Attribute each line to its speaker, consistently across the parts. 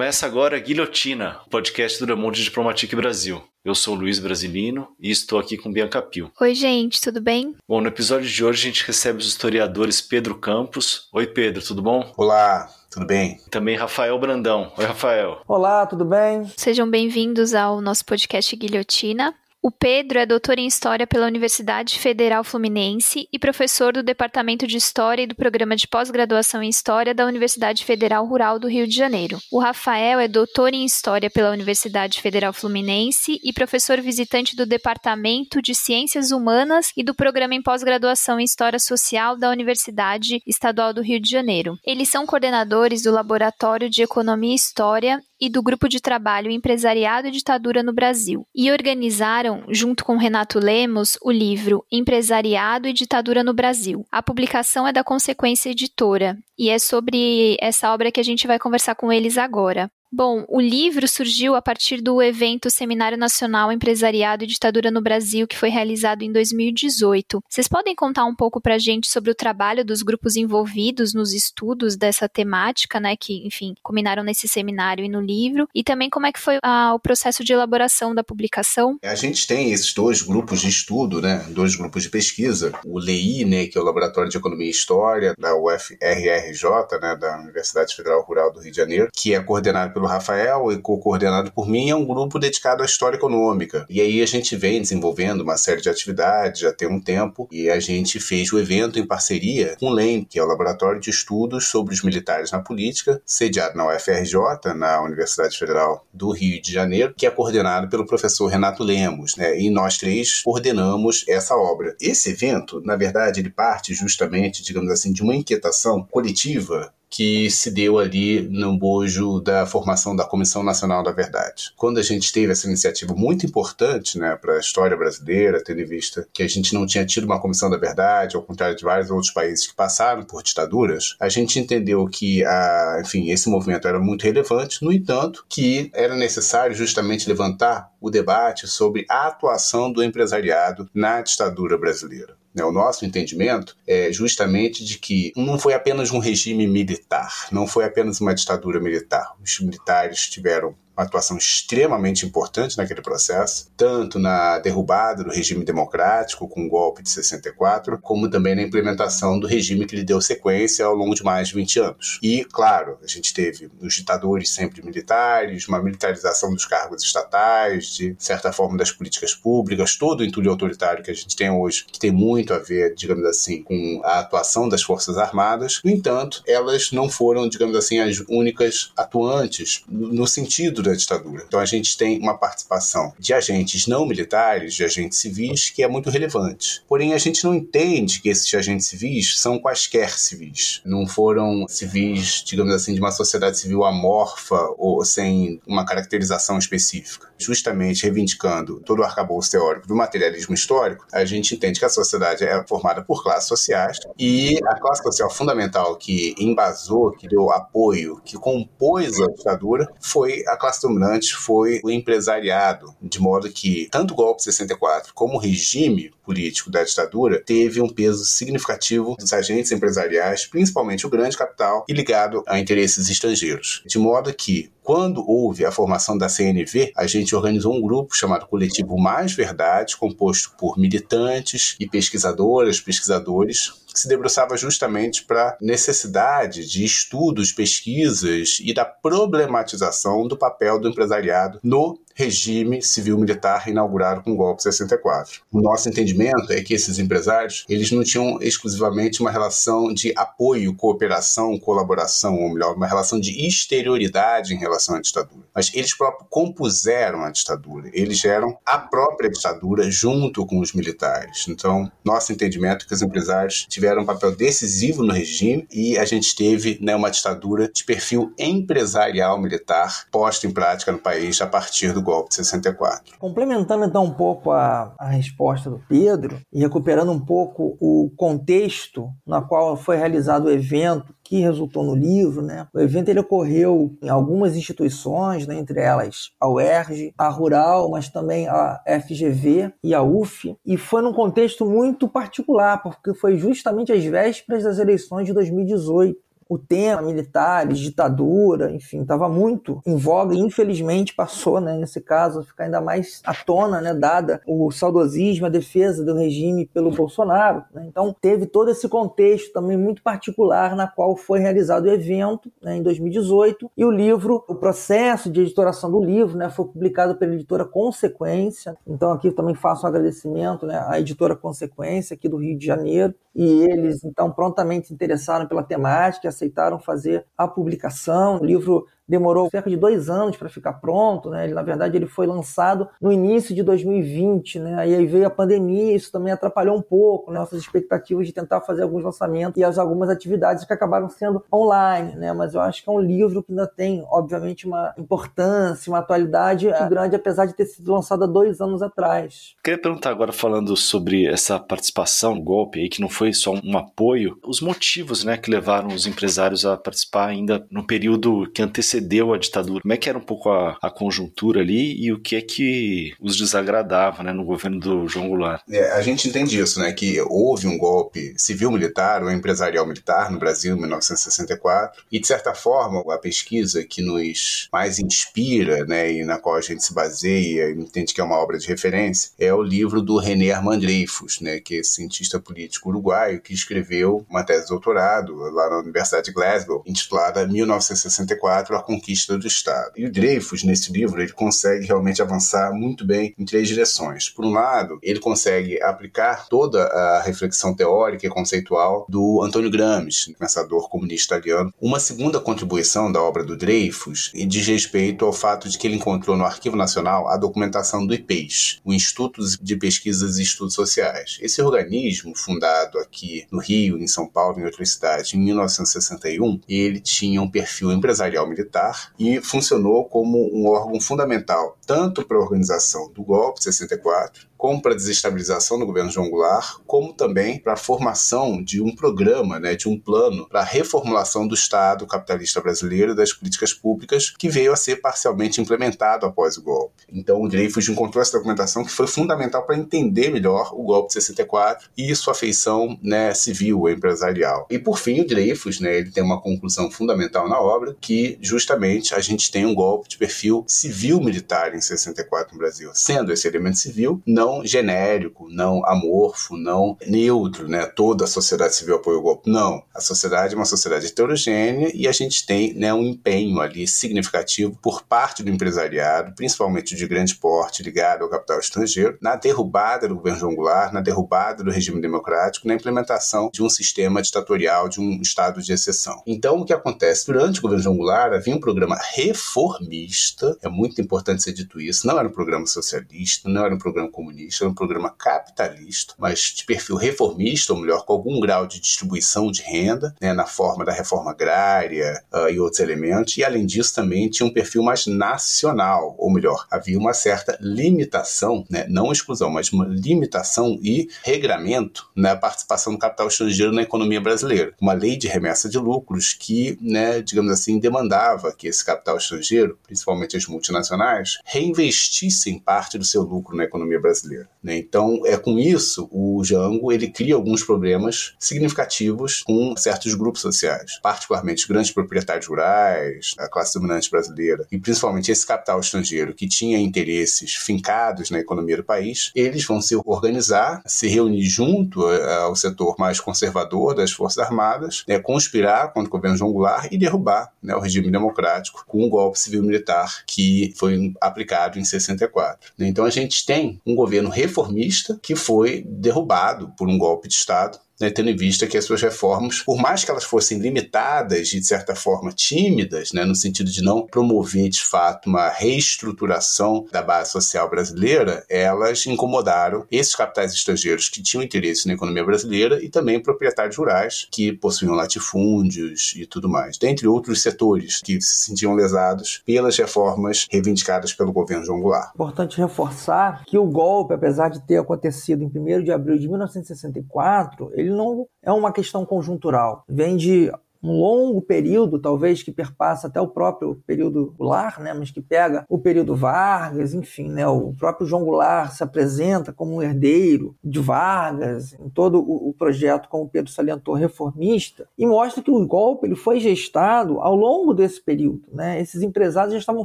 Speaker 1: Começa agora Guilhotina, o podcast do Le Monde Diplomatique Brasil. Eu sou Luiz Brasilino e estou aqui com Bianca Pio.
Speaker 2: Oi, gente, tudo bem?
Speaker 1: Bom, no episódio de hoje a gente recebe os historiadores Pedro Campos. Oi, Pedro, tudo bom?
Speaker 3: Olá, tudo bem?
Speaker 1: Também Rafael Brandão. Oi, Rafael.
Speaker 4: Olá, tudo bem?
Speaker 2: Sejam bem-vindos ao nosso podcast Guilhotina. O Pedro é doutor em História pela Universidade Federal Fluminense e professor do Departamento de História e do Programa de Pós-Graduação em História da Universidade Federal Rural do Rio de Janeiro. O Rafael é doutor em História pela Universidade Federal Fluminense e professor visitante do Departamento de Ciências Humanas e do Programa em Pós-Graduação em História Social da Universidade Estadual do Rio de Janeiro. Eles são coordenadores do Laboratório de Economia e História e do Grupo de Trabalho Empresariado e Ditadura no Brasil, e organizaram, junto com Renato Lemos, o livro Empresariado e Ditadura no Brasil. A publicação é da Consequência Editora, e é sobre essa obra que a gente vai conversar com eles agora. Bom, o livro surgiu a partir do evento Seminário Nacional Empresariado e Ditadura no Brasil, que foi realizado em 2018. Vocês podem contar um pouco para a gente sobre o trabalho dos grupos envolvidos nos estudos dessa temática, né, que, enfim, combinaram nesse seminário e no livro, e também como é que foi ah, o processo de elaboração da publicação?
Speaker 3: A gente tem esses dois grupos de estudo, né, dois grupos de pesquisa, o LEI, né, que é o Laboratório de Economia e História da UFRRJ, né, da Universidade Federal Rural do Rio de Janeiro, que é coordenado pelo Rafael e co-coordenado por mim, é um grupo dedicado à história econômica. E aí a gente vem desenvolvendo uma série de atividades já tem um tempo e a gente fez o evento em parceria com o LEM, que é o Laboratório de Estudos sobre os Militares na Política, sediado na UFRJ, na Universidade Federal do Rio de Janeiro, que é coordenado pelo professor Renato Lemos, né? E nós três coordenamos essa obra. Esse evento, na verdade, ele parte justamente, digamos assim, de uma inquietação coletiva que se deu ali no bojo da formação da Comissão Nacional da Verdade. Quando a gente teve essa iniciativa muito importante né, para a história brasileira, tendo em vista que a gente não tinha tido uma Comissão da Verdade, ao contrário de vários outros países que passaram por ditaduras, a gente entendeu que, a, enfim, esse movimento era muito relevante, no entanto, que era necessário justamente levantar o debate sobre a atuação do empresariado na ditadura brasileira. Né, o nosso entendimento é justamente de que não foi apenas um regime militar, não foi apenas uma ditadura militar. Os militares tiveram uma atuação extremamente importante naquele processo, tanto na derrubada do regime democrático, com o golpe de 64, como também na implementação do regime que lhe deu sequência ao longo de mais de 20 anos. E, claro, a gente teve os ditadores sempre militares, uma militarização dos cargos estatais, de certa forma das políticas públicas, todo o entulho autoritário que a gente tem hoje, que tem muito a ver, digamos assim, com a atuação das Forças Armadas. No entanto, elas não foram, digamos assim, as únicas atuantes no sentido da ditadura. Então a gente tem uma participação de agentes não militares, de agentes civis, que é muito relevante. Porém, a gente não entende que esses agentes civis são quaisquer civis. Não foram civis, digamos assim, de uma sociedade civil amorfa ou sem uma caracterização específica. Justamente reivindicando todo o arcabouço teórico do materialismo histórico, a gente entende que a sociedade é formada por classes sociais e a classe social fundamental que embasou, que deu apoio, que compôs a ditadura foi a classe dominante foi o empresariado, de modo que tanto o golpe de 64 como o regime político da ditadura teve um peso significativo dos agentes empresariais, principalmente o grande capital, e ligado a interesses estrangeiros. De modo que quando houve a formação da CNV, a gente organizou um grupo chamado Coletivo Mais Verdade, composto por militantes e pesquisadoras, pesquisadores, que se debruçava justamente para necessidade de estudos, pesquisas e da problematização do papel do empresariado no regime civil-militar inaugurado com o golpe 64. O nosso entendimento é que esses empresários, eles não tinham exclusivamente uma relação de apoio, cooperação, colaboração, ou melhor, uma relação de exterioridade em relação à ditadura, mas eles próprios compuseram a ditadura, eles eram a própria ditadura junto com os militares. Então, nosso entendimento é que os empresários tiveram um papel decisivo no regime e a gente teve né, uma ditadura de perfil empresarial militar posta em prática no país a partir do golpe de 64.
Speaker 4: Complementando então um pouco a, a resposta do Pedro e recuperando um pouco o contexto na qual foi realizado o evento que resultou no livro, né? O evento ele ocorreu em algumas instituições, né? entre elas a UERJ, a Rural, mas também a FGV e a UF, e foi num contexto muito particular, porque foi justamente às vésperas das eleições de 2018 o tema militares, ditadura, enfim, estava muito em voga e infelizmente passou, né, nesse caso, ficar ainda mais à tona, né, dada o saudosismo, a defesa do regime pelo Bolsonaro. Né? Então teve todo esse contexto também muito particular na qual foi realizado o evento né, em 2018 e o livro, o processo de editoração do livro, né, foi publicado pela editora Consequência. Então aqui também faço um agradecimento né, à editora Consequência aqui do Rio de Janeiro e eles então prontamente se interessaram pela temática, aceitaram fazer a publicação. O livro demorou cerca de dois anos para ficar pronto, né? Ele, na verdade, ele foi lançado no início de 2020, né? Aí veio a pandemia, isso também atrapalhou um pouco né? nossas expectativas de tentar fazer alguns lançamentos e as algumas atividades que acabaram sendo online, né? Mas eu acho que é um livro que ainda tem, obviamente, uma importância, uma atualidade grande, apesar de ter sido lançado há dois anos atrás.
Speaker 1: Queria perguntar agora, falando sobre essa participação no golpe aí, que não foi só um apoio, os motivos, né, que levaram os empresários a participar ainda no período que antecedeu antecedeu a ditadura. Como é que era um pouco a, a conjuntura ali e o que é que os desagradava né, no governo do João Goulart?
Speaker 3: É, a gente entende isso, né? Que houve um golpe civil-militar ou empresarial militar no Brasil em 1964 e, de certa forma, a pesquisa que nos mais inspira né, e na qual a gente se baseia e entende que é uma obra de referência é o livro do René Armand Dreyfus, né, que é cientista político uruguaio que escreveu uma tese de doutorado lá na Universidade de Glasgow intitulada 1964 a conquista do Estado. E o Dreyfus, nesse livro, ele consegue realmente avançar muito bem em três direções. Por um lado, ele consegue aplicar toda a reflexão teórica e conceitual do Antônio Gramsci, pensador comunista italiano. Uma segunda contribuição da obra do Dreyfus diz respeito ao fato de que ele encontrou no Arquivo Nacional a documentação do IPES, o Instituto de Pesquisas e Estudos Sociais. Esse organismo, fundado aqui no Rio, em São Paulo, em outras cidades, em 1961, ele tinha um perfil empresarial militar e funcionou como um órgão fundamental tanto para a organização do golpe de 64 como para a desestabilização do governo João Goulart, como também para a formação de um programa, né, de um plano para a reformulação do Estado capitalista brasileiro e das políticas públicas que veio a ser parcialmente implementado após o golpe. Então o Dreyfus encontrou essa documentação que foi fundamental para entender melhor o golpe de 64 e sua feição né, civil empresarial. E por fim o Dreyfus, né, ele tem uma conclusão fundamental na obra que justamente a gente tem um golpe de perfil civil-militar em 64 no Brasil, sendo esse elemento civil não genérico, não amorfo, não neutro, né? Toda a sociedade civil apoia o golpe. Não. A sociedade é uma sociedade heterogênea e a gente tem né, um empenho ali significativo por parte do empresariado, principalmente de grande porte, ligado ao capital estrangeiro, na derrubada do governo João Goulart, na derrubada do regime democrático, na implementação de um sistema ditatorial, de um estado de exceção. Então, o que acontece? Durante o governo João Goulart, havia um programa reformista, é muito importante ser dito isso, não era um programa socialista, não era um programa comunista, era um programa capitalista, mas de perfil reformista, ou melhor, com algum grau de distribuição de renda, né, na forma da reforma agrária uh, e outros elementos, e além disso também tinha um perfil mais nacional, ou melhor, havia uma certa limitação, né, não exclusão, mas uma limitação e regramento na participação do capital estrangeiro na economia brasileira. Uma lei de remessa de lucros que, né, digamos assim, demandava que esse capital estrangeiro, principalmente as multinacionais, reinvestissem parte do seu lucro na economia brasileira. Né? Então, é com isso, o Jango ele cria alguns problemas significativos com certos grupos sociais, particularmente grandes proprietários rurais, a classe dominante brasileira, e principalmente esse capital estrangeiro que tinha interesses fincados na economia do país, eles vão se organizar, se reunir junto eh, ao setor mais conservador das Forças Armadas, né, conspirar contra o governo João Goulart e derrubar né, o regime democrático com o golpe civil-militar que foi aplicado em 64. Então a gente tem um governo reformista que foi derrubado por um golpe de Estado né, tendo em vista que as suas reformas, por mais que elas fossem limitadas e de certa forma tímidas, né, no sentido de não promover de fato uma reestruturação da base social brasileira, elas incomodaram esses capitais estrangeiros que tinham interesse na economia brasileira e também proprietários rurais que possuíam latifúndios e tudo mais, dentre outros setores que se sentiam lesados pelas reformas reivindicadas pelo governo João Goulart.
Speaker 4: Importante reforçar que o golpe, apesar de ter acontecido em 1 de abril de 1964, ele não é uma questão conjuntural. Vem de um longo período, talvez que perpassa até o próprio período Goulart, né, mas que pega o período Vargas, enfim, né, o próprio João Goulart se apresenta como um herdeiro de Vargas, em todo o, projeto, como Pedro salientou, reformista, e mostra que o golpe ele foi gestado ao longo desse período. Né? Esses empresários já estavam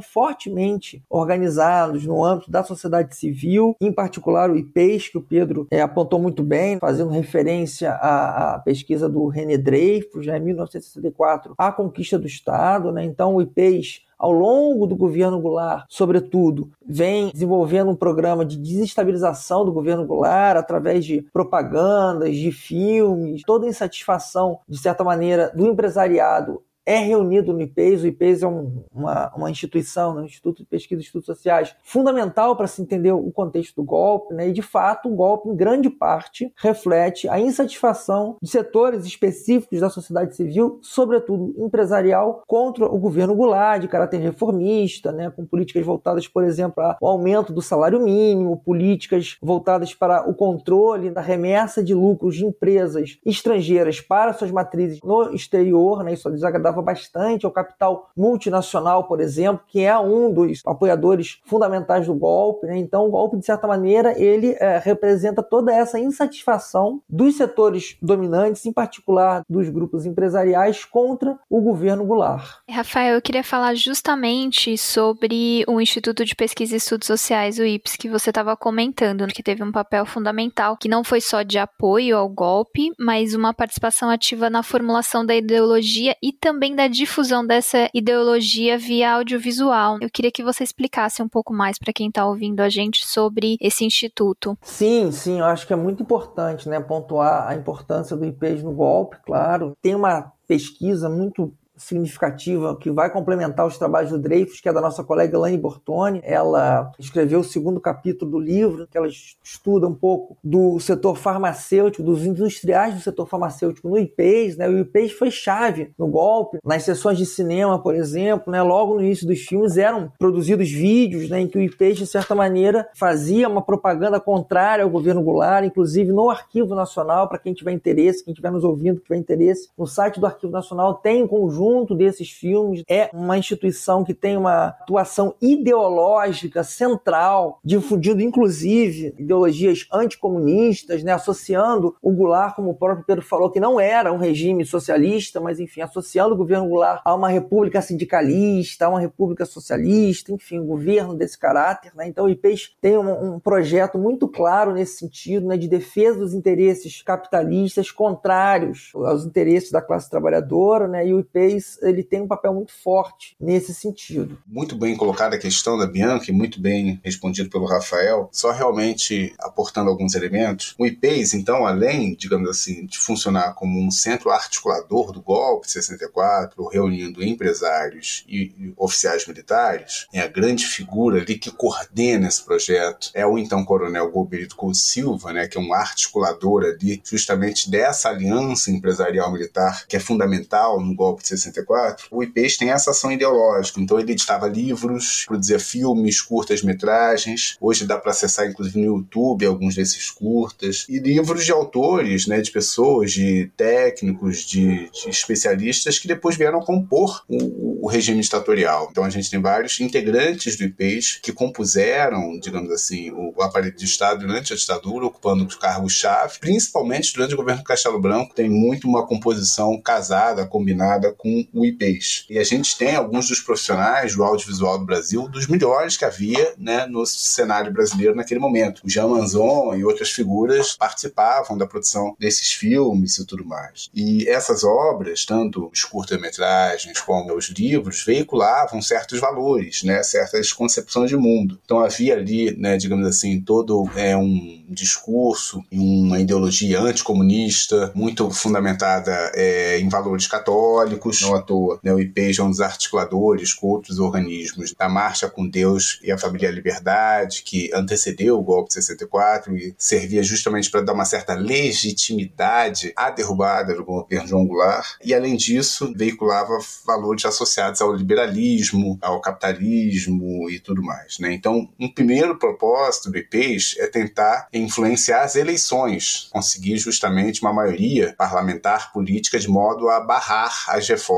Speaker 4: fortemente organizados no âmbito da sociedade civil, em particular o IPES, que o Pedro é, apontou muito bem, fazendo referência à, à pesquisa do René Dreyfus, já em 1960 1964 a conquista do Estado, né? então o IPES ao longo do governo Goulart, sobretudo, vem desenvolvendo um programa de desestabilização do governo Goulart através de propagandas, de filmes, toda a insatisfação, de certa maneira, do empresariado é reunido no IPES. O IPES é um, uma, uma instituição, né, um Instituto de Pesquisa e Estudos Sociais, fundamental para se entender o contexto do golpe, né, e de fato o golpe, em grande parte, reflete a insatisfação de setores específicos da sociedade civil, sobretudo empresarial, contra o governo Goulart, de caráter reformista, né, com políticas voltadas, por exemplo, ao aumento do salário mínimo, políticas voltadas para o controle da remessa de lucros de empresas estrangeiras para suas matrizes no exterior, né, isso desagradava bastante ao capital multinacional, por exemplo, que é um dos apoiadores fundamentais do golpe. Né? Então, o golpe, de certa maneira, ele é, representa toda essa insatisfação dos setores dominantes, em particular dos grupos empresariais, contra o governo Goulart.
Speaker 2: Rafael, eu queria falar justamente sobre o Instituto de Pesquisa e Estudos Sociais, o IPS, que você estava comentando, que teve um papel fundamental, que não foi só de apoio ao golpe, mas uma participação ativa na formulação da ideologia e também também da difusão dessa ideologia via audiovisual. Eu queria que você explicasse um pouco mais para quem está ouvindo a gente sobre esse instituto.
Speaker 4: Sim, sim, eu acho que é muito importante, né, pontuar a importância do IPES no golpe, claro. Tem uma pesquisa muito significativa que vai complementar os trabalhos do Dreyfus, que é da nossa colega Elaine Bortoni. Ela escreveu o segundo capítulo do livro, que ela estuda um pouco do setor farmacêutico, dos industriais do setor farmacêutico no IPES. Né? O IPES foi chave no golpe. Nas sessões de cinema, por exemplo, né? logo no início dos filmes eram produzidos vídeos né? em que o IPES, de certa maneira, fazia uma propaganda contrária ao governo Goulart, inclusive no Arquivo Nacional, para quem tiver interesse, quem estiver nos ouvindo, que tiver interesse, no site do Arquivo Nacional tem um conjunto conjunto desses filmes é uma instituição que tem uma atuação ideológica central, difundindo inclusive ideologias anticomunistas, né, associando o Goulart, como o próprio Pedro falou, que não era um regime socialista, mas enfim, associando o governo Goulart a uma república sindicalista, a uma república socialista, enfim, um governo desse caráter. Né? Então o IPES tem um, um projeto muito claro nesse sentido, né, de defesa dos interesses capitalistas contrários aos interesses da classe trabalhadora, né? e o IPES ele tem um papel muito forte nesse sentido.
Speaker 3: Muito bem colocada a questão da Bianca e muito bem respondido pelo Rafael, só realmente aportando alguns elementos. O IPES, então, além, digamos assim, de funcionar como um centro articulador do golpe de 64, reunindo empresários e oficiais militares, é a grande figura ali que coordena esse projeto é o então coronel Gobelito Couto Silva, né, que é um articulador ali justamente dessa aliança empresarial militar que é fundamental no golpe de 64 1964, o IPES tem essa ação ideológica. Então ele editava livros, produzia filmes, curtas-metragens. Hoje dá para acessar, inclusive, no YouTube alguns desses curtas. E livros de autores, né, de pessoas, de técnicos, de, de especialistas que depois vieram compor o, o, regime ditatorial. Então a gente tem vários integrantes do IPES que compuseram, digamos assim, o aparelho de Estado durante a ditadura, ocupando os cargos-chave, principalmente durante o governo Castelo Branco. Tem muito uma composição casada, combinada com o IPES. E a gente tem alguns dos profissionais do audiovisual do Brasil, dos melhores que havia né, no cenário brasileiro naquele momento. O Jean Manzon e outras figuras participavam da produção desses filmes e tudo mais. E essas obras, tanto os curta-metragens como os livros, veiculavam certos valores, né, certas concepções de mundo. Então havia ali, né, digamos assim, todo é, um discurso uma ideologia anticomunista muito fundamentada é, em valores católicos, não à toa. Né, o IPEJ é um dos articuladores com outros organismos da Marcha com Deus e a Família Liberdade, que antecedeu o golpe de 64 e servia justamente para dar uma certa legitimidade à derrubada do governo João Goulart. E, além disso, veiculava valores associados ao liberalismo, ao capitalismo e tudo mais. Né? Então, um primeiro propósito do IPEJ é tentar influenciar as eleições, conseguir justamente uma maioria parlamentar política de modo a barrar as reformas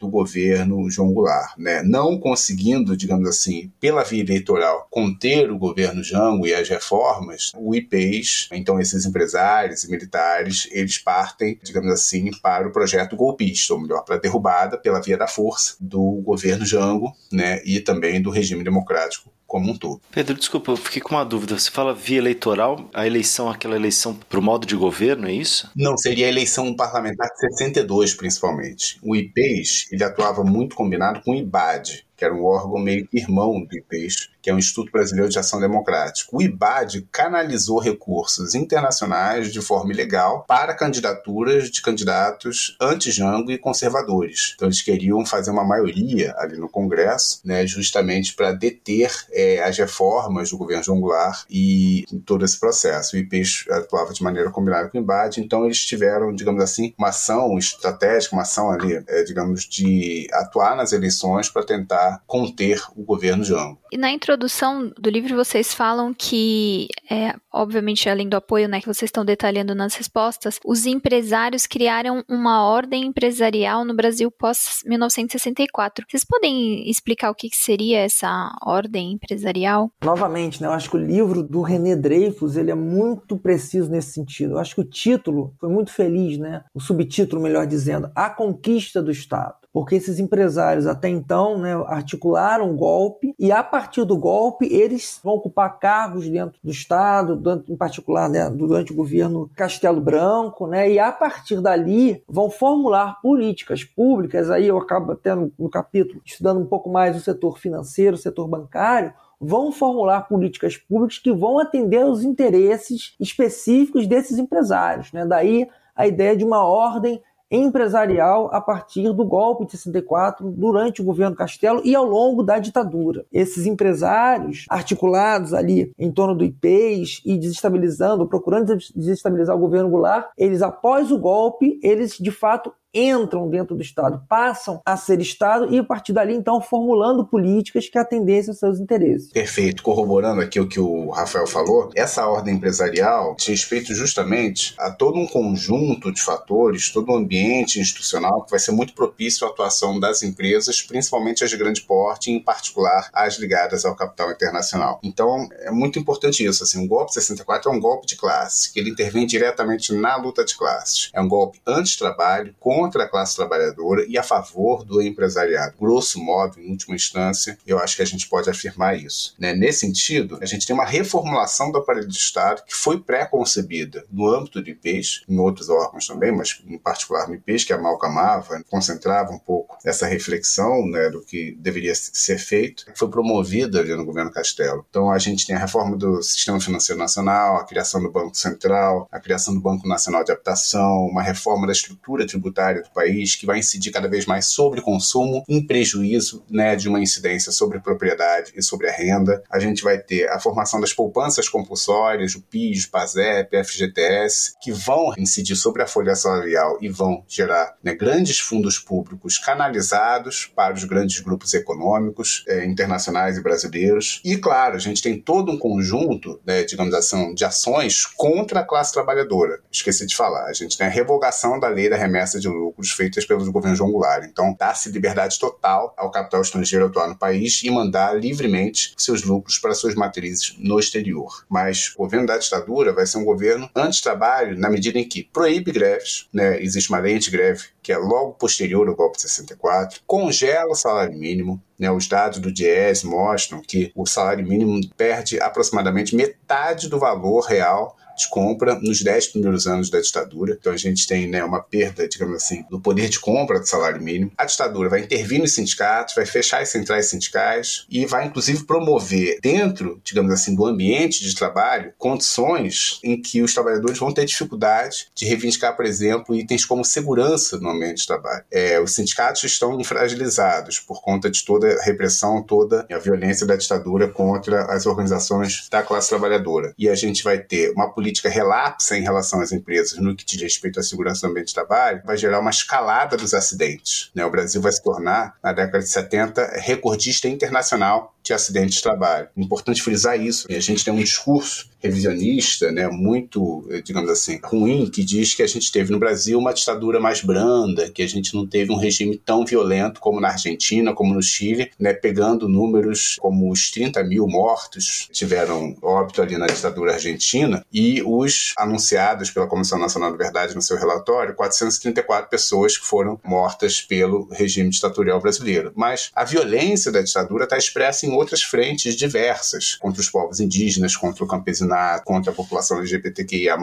Speaker 3: do governo João Goulart, né? Não conseguindo, digamos assim, pela via eleitoral, conter o governo Jango e as reformas, o IPES, então esses empresários e militares, eles partem, digamos assim, para o projeto golpista, ou melhor, para a derrubada pela via da força do governo Jango, né? E também do regime democrático como um todo.
Speaker 1: Pedro, desculpa, eu fiquei com uma dúvida. Você fala via eleitoral, a eleição, aquela eleição para o modo de governo, é isso?
Speaker 3: Não, seria a eleição parlamentar de 62, principalmente. O IPES, ele atuava muito combinado com o IBAD, que era um órgão meio irmão do IPES, que é o Instituto Brasileiro de Ação Democrática. O IBAD canalizou recursos internacionais de forma ilegal para candidaturas de candidatos anti-Jango e conservadores. Então eles queriam fazer uma maioria ali no Congresso, né, justamente para deter é, as reformas do governo João Goulart e todo esse processo. O IPES atuava de maneira combinada com o IBAD, então eles tiveram, digamos assim, uma ação estratégica, uma ação ali, é, digamos, de atuar nas eleições para tentar conter o governo Jango.
Speaker 2: E na introdução do livro vocês falam que, é, obviamente, além do apoio né, que vocês estão detalhando nas respostas, os empresários criaram uma ordem empresarial no Brasil pós-1964. Vocês podem explicar o que, que seria essa ordem empresarial?
Speaker 4: Novamente, né, eu acho que o livro do René Dreyfus ele é muito preciso nesse sentido. Eu acho que o título foi muito feliz, né? o subtítulo, melhor dizendo, A Conquista do Estado porque esses empresários até então né, articularam um golpe e a partir do golpe eles vão ocupar cargos dentro do Estado, em particular né, durante o governo Castelo Branco, né, e a partir dali vão formular políticas públicas. Aí eu acabo até no, no capítulo estudando um pouco mais o setor financeiro, o setor bancário, vão formular políticas públicas que vão atender aos interesses específicos desses empresários. Né? Daí a ideia de uma ordem empresarial a partir do golpe de 64 durante o governo Castelo e ao longo da ditadura. Esses empresários articulados ali em torno do IPES e desestabilizando, procurando desestabilizar o governo Goulart, eles após o golpe, eles de fato entram dentro do Estado, passam a ser Estado e a partir dali, então, formulando políticas que atendessem aos seus interesses.
Speaker 3: Perfeito. Corroborando aqui o que o Rafael falou, essa ordem empresarial diz respeito justamente a todo um conjunto de fatores, todo um ambiente institucional que vai ser muito propício à atuação das empresas, principalmente as de grande porte, em particular as ligadas ao capital internacional. Então, é muito importante isso. Assim, o golpe 64 é um golpe de classe, que ele intervém diretamente na luta de classes. É um golpe anti-trabalho, contra contra a classe trabalhadora e a favor do empresariado. Grosso modo, em última instância, eu acho que a gente pode afirmar isso. Né? Nesse sentido, a gente tem uma reformulação do aparelho de Estado que foi pré-concebida no âmbito do IPES, em outros órgãos também, mas em particular no IPES, que amalgamava, concentrava um pouco essa reflexão né, do que deveria ser feito, foi promovida ali no governo Castelo. Então a gente tem a reforma do Sistema Financeiro Nacional, a criação do Banco Central, a criação do Banco Nacional de Habitação, uma reforma da estrutura tributária do país, que vai incidir cada vez mais sobre consumo, em prejuízo né, de uma incidência sobre propriedade e sobre a renda. A gente vai ter a formação das poupanças compulsórias, o PIS, o PASEP, FGTS, que vão incidir sobre a folha salarial e vão gerar né, grandes fundos públicos canalizados para os grandes grupos econômicos eh, internacionais e brasileiros. E, claro, a gente tem todo um conjunto, né, digamos assim, de ações contra a classe trabalhadora. Esqueci de falar. A gente tem a revogação da lei da remessa de lucros feitas pelos governos João Goulart. Então, dá-se liberdade total ao capital estrangeiro atuar no país e mandar livremente seus lucros para suas matrizes no exterior. Mas o governo da ditadura vai ser um governo anti-trabalho na medida em que proíbe greves, né? existe uma lei de greve que é logo posterior ao golpe de 64, congela o salário mínimo, né, os dados do DIES mostram que o salário mínimo perde aproximadamente metade do valor real de compra nos 10 primeiros anos da ditadura. Então a gente tem né, uma perda, digamos assim, do poder de compra do salário mínimo. A ditadura vai intervir nos sindicatos, vai fechar as centrais sindicais e vai inclusive promover dentro, digamos assim, do ambiente de trabalho condições em que os trabalhadores vão ter dificuldade de reivindicar, por exemplo, itens como segurança no ambiente de trabalho. É, os sindicatos estão fragilizados por conta de toda a repressão, toda a violência da ditadura contra as organizações da classe trabalhadora. E a gente vai ter uma política política relapsa em relação às empresas no que diz respeito à segurança do ambiente de trabalho, vai gerar uma escalada dos acidentes. Né? O Brasil vai se tornar, na década de 70, recordista internacional de de trabalho. Importante frisar isso. A gente tem um discurso revisionista, né, muito, eh, digamos assim, ruim, que diz que a gente teve no Brasil uma ditadura mais branda, que a gente não teve um regime tão violento como na Argentina, como no Chile, né, pegando números como os 30 mil mortos tiveram óbito ali na ditadura argentina e os anunciados pela Comissão Nacional da Verdade no seu relatório, 434 pessoas que foram mortas pelo regime ditatorial brasileiro. Mas a violência da ditadura está expressa em outras frentes diversas, contra os povos indígenas, contra o campesinato, contra a população LGBTQIA+,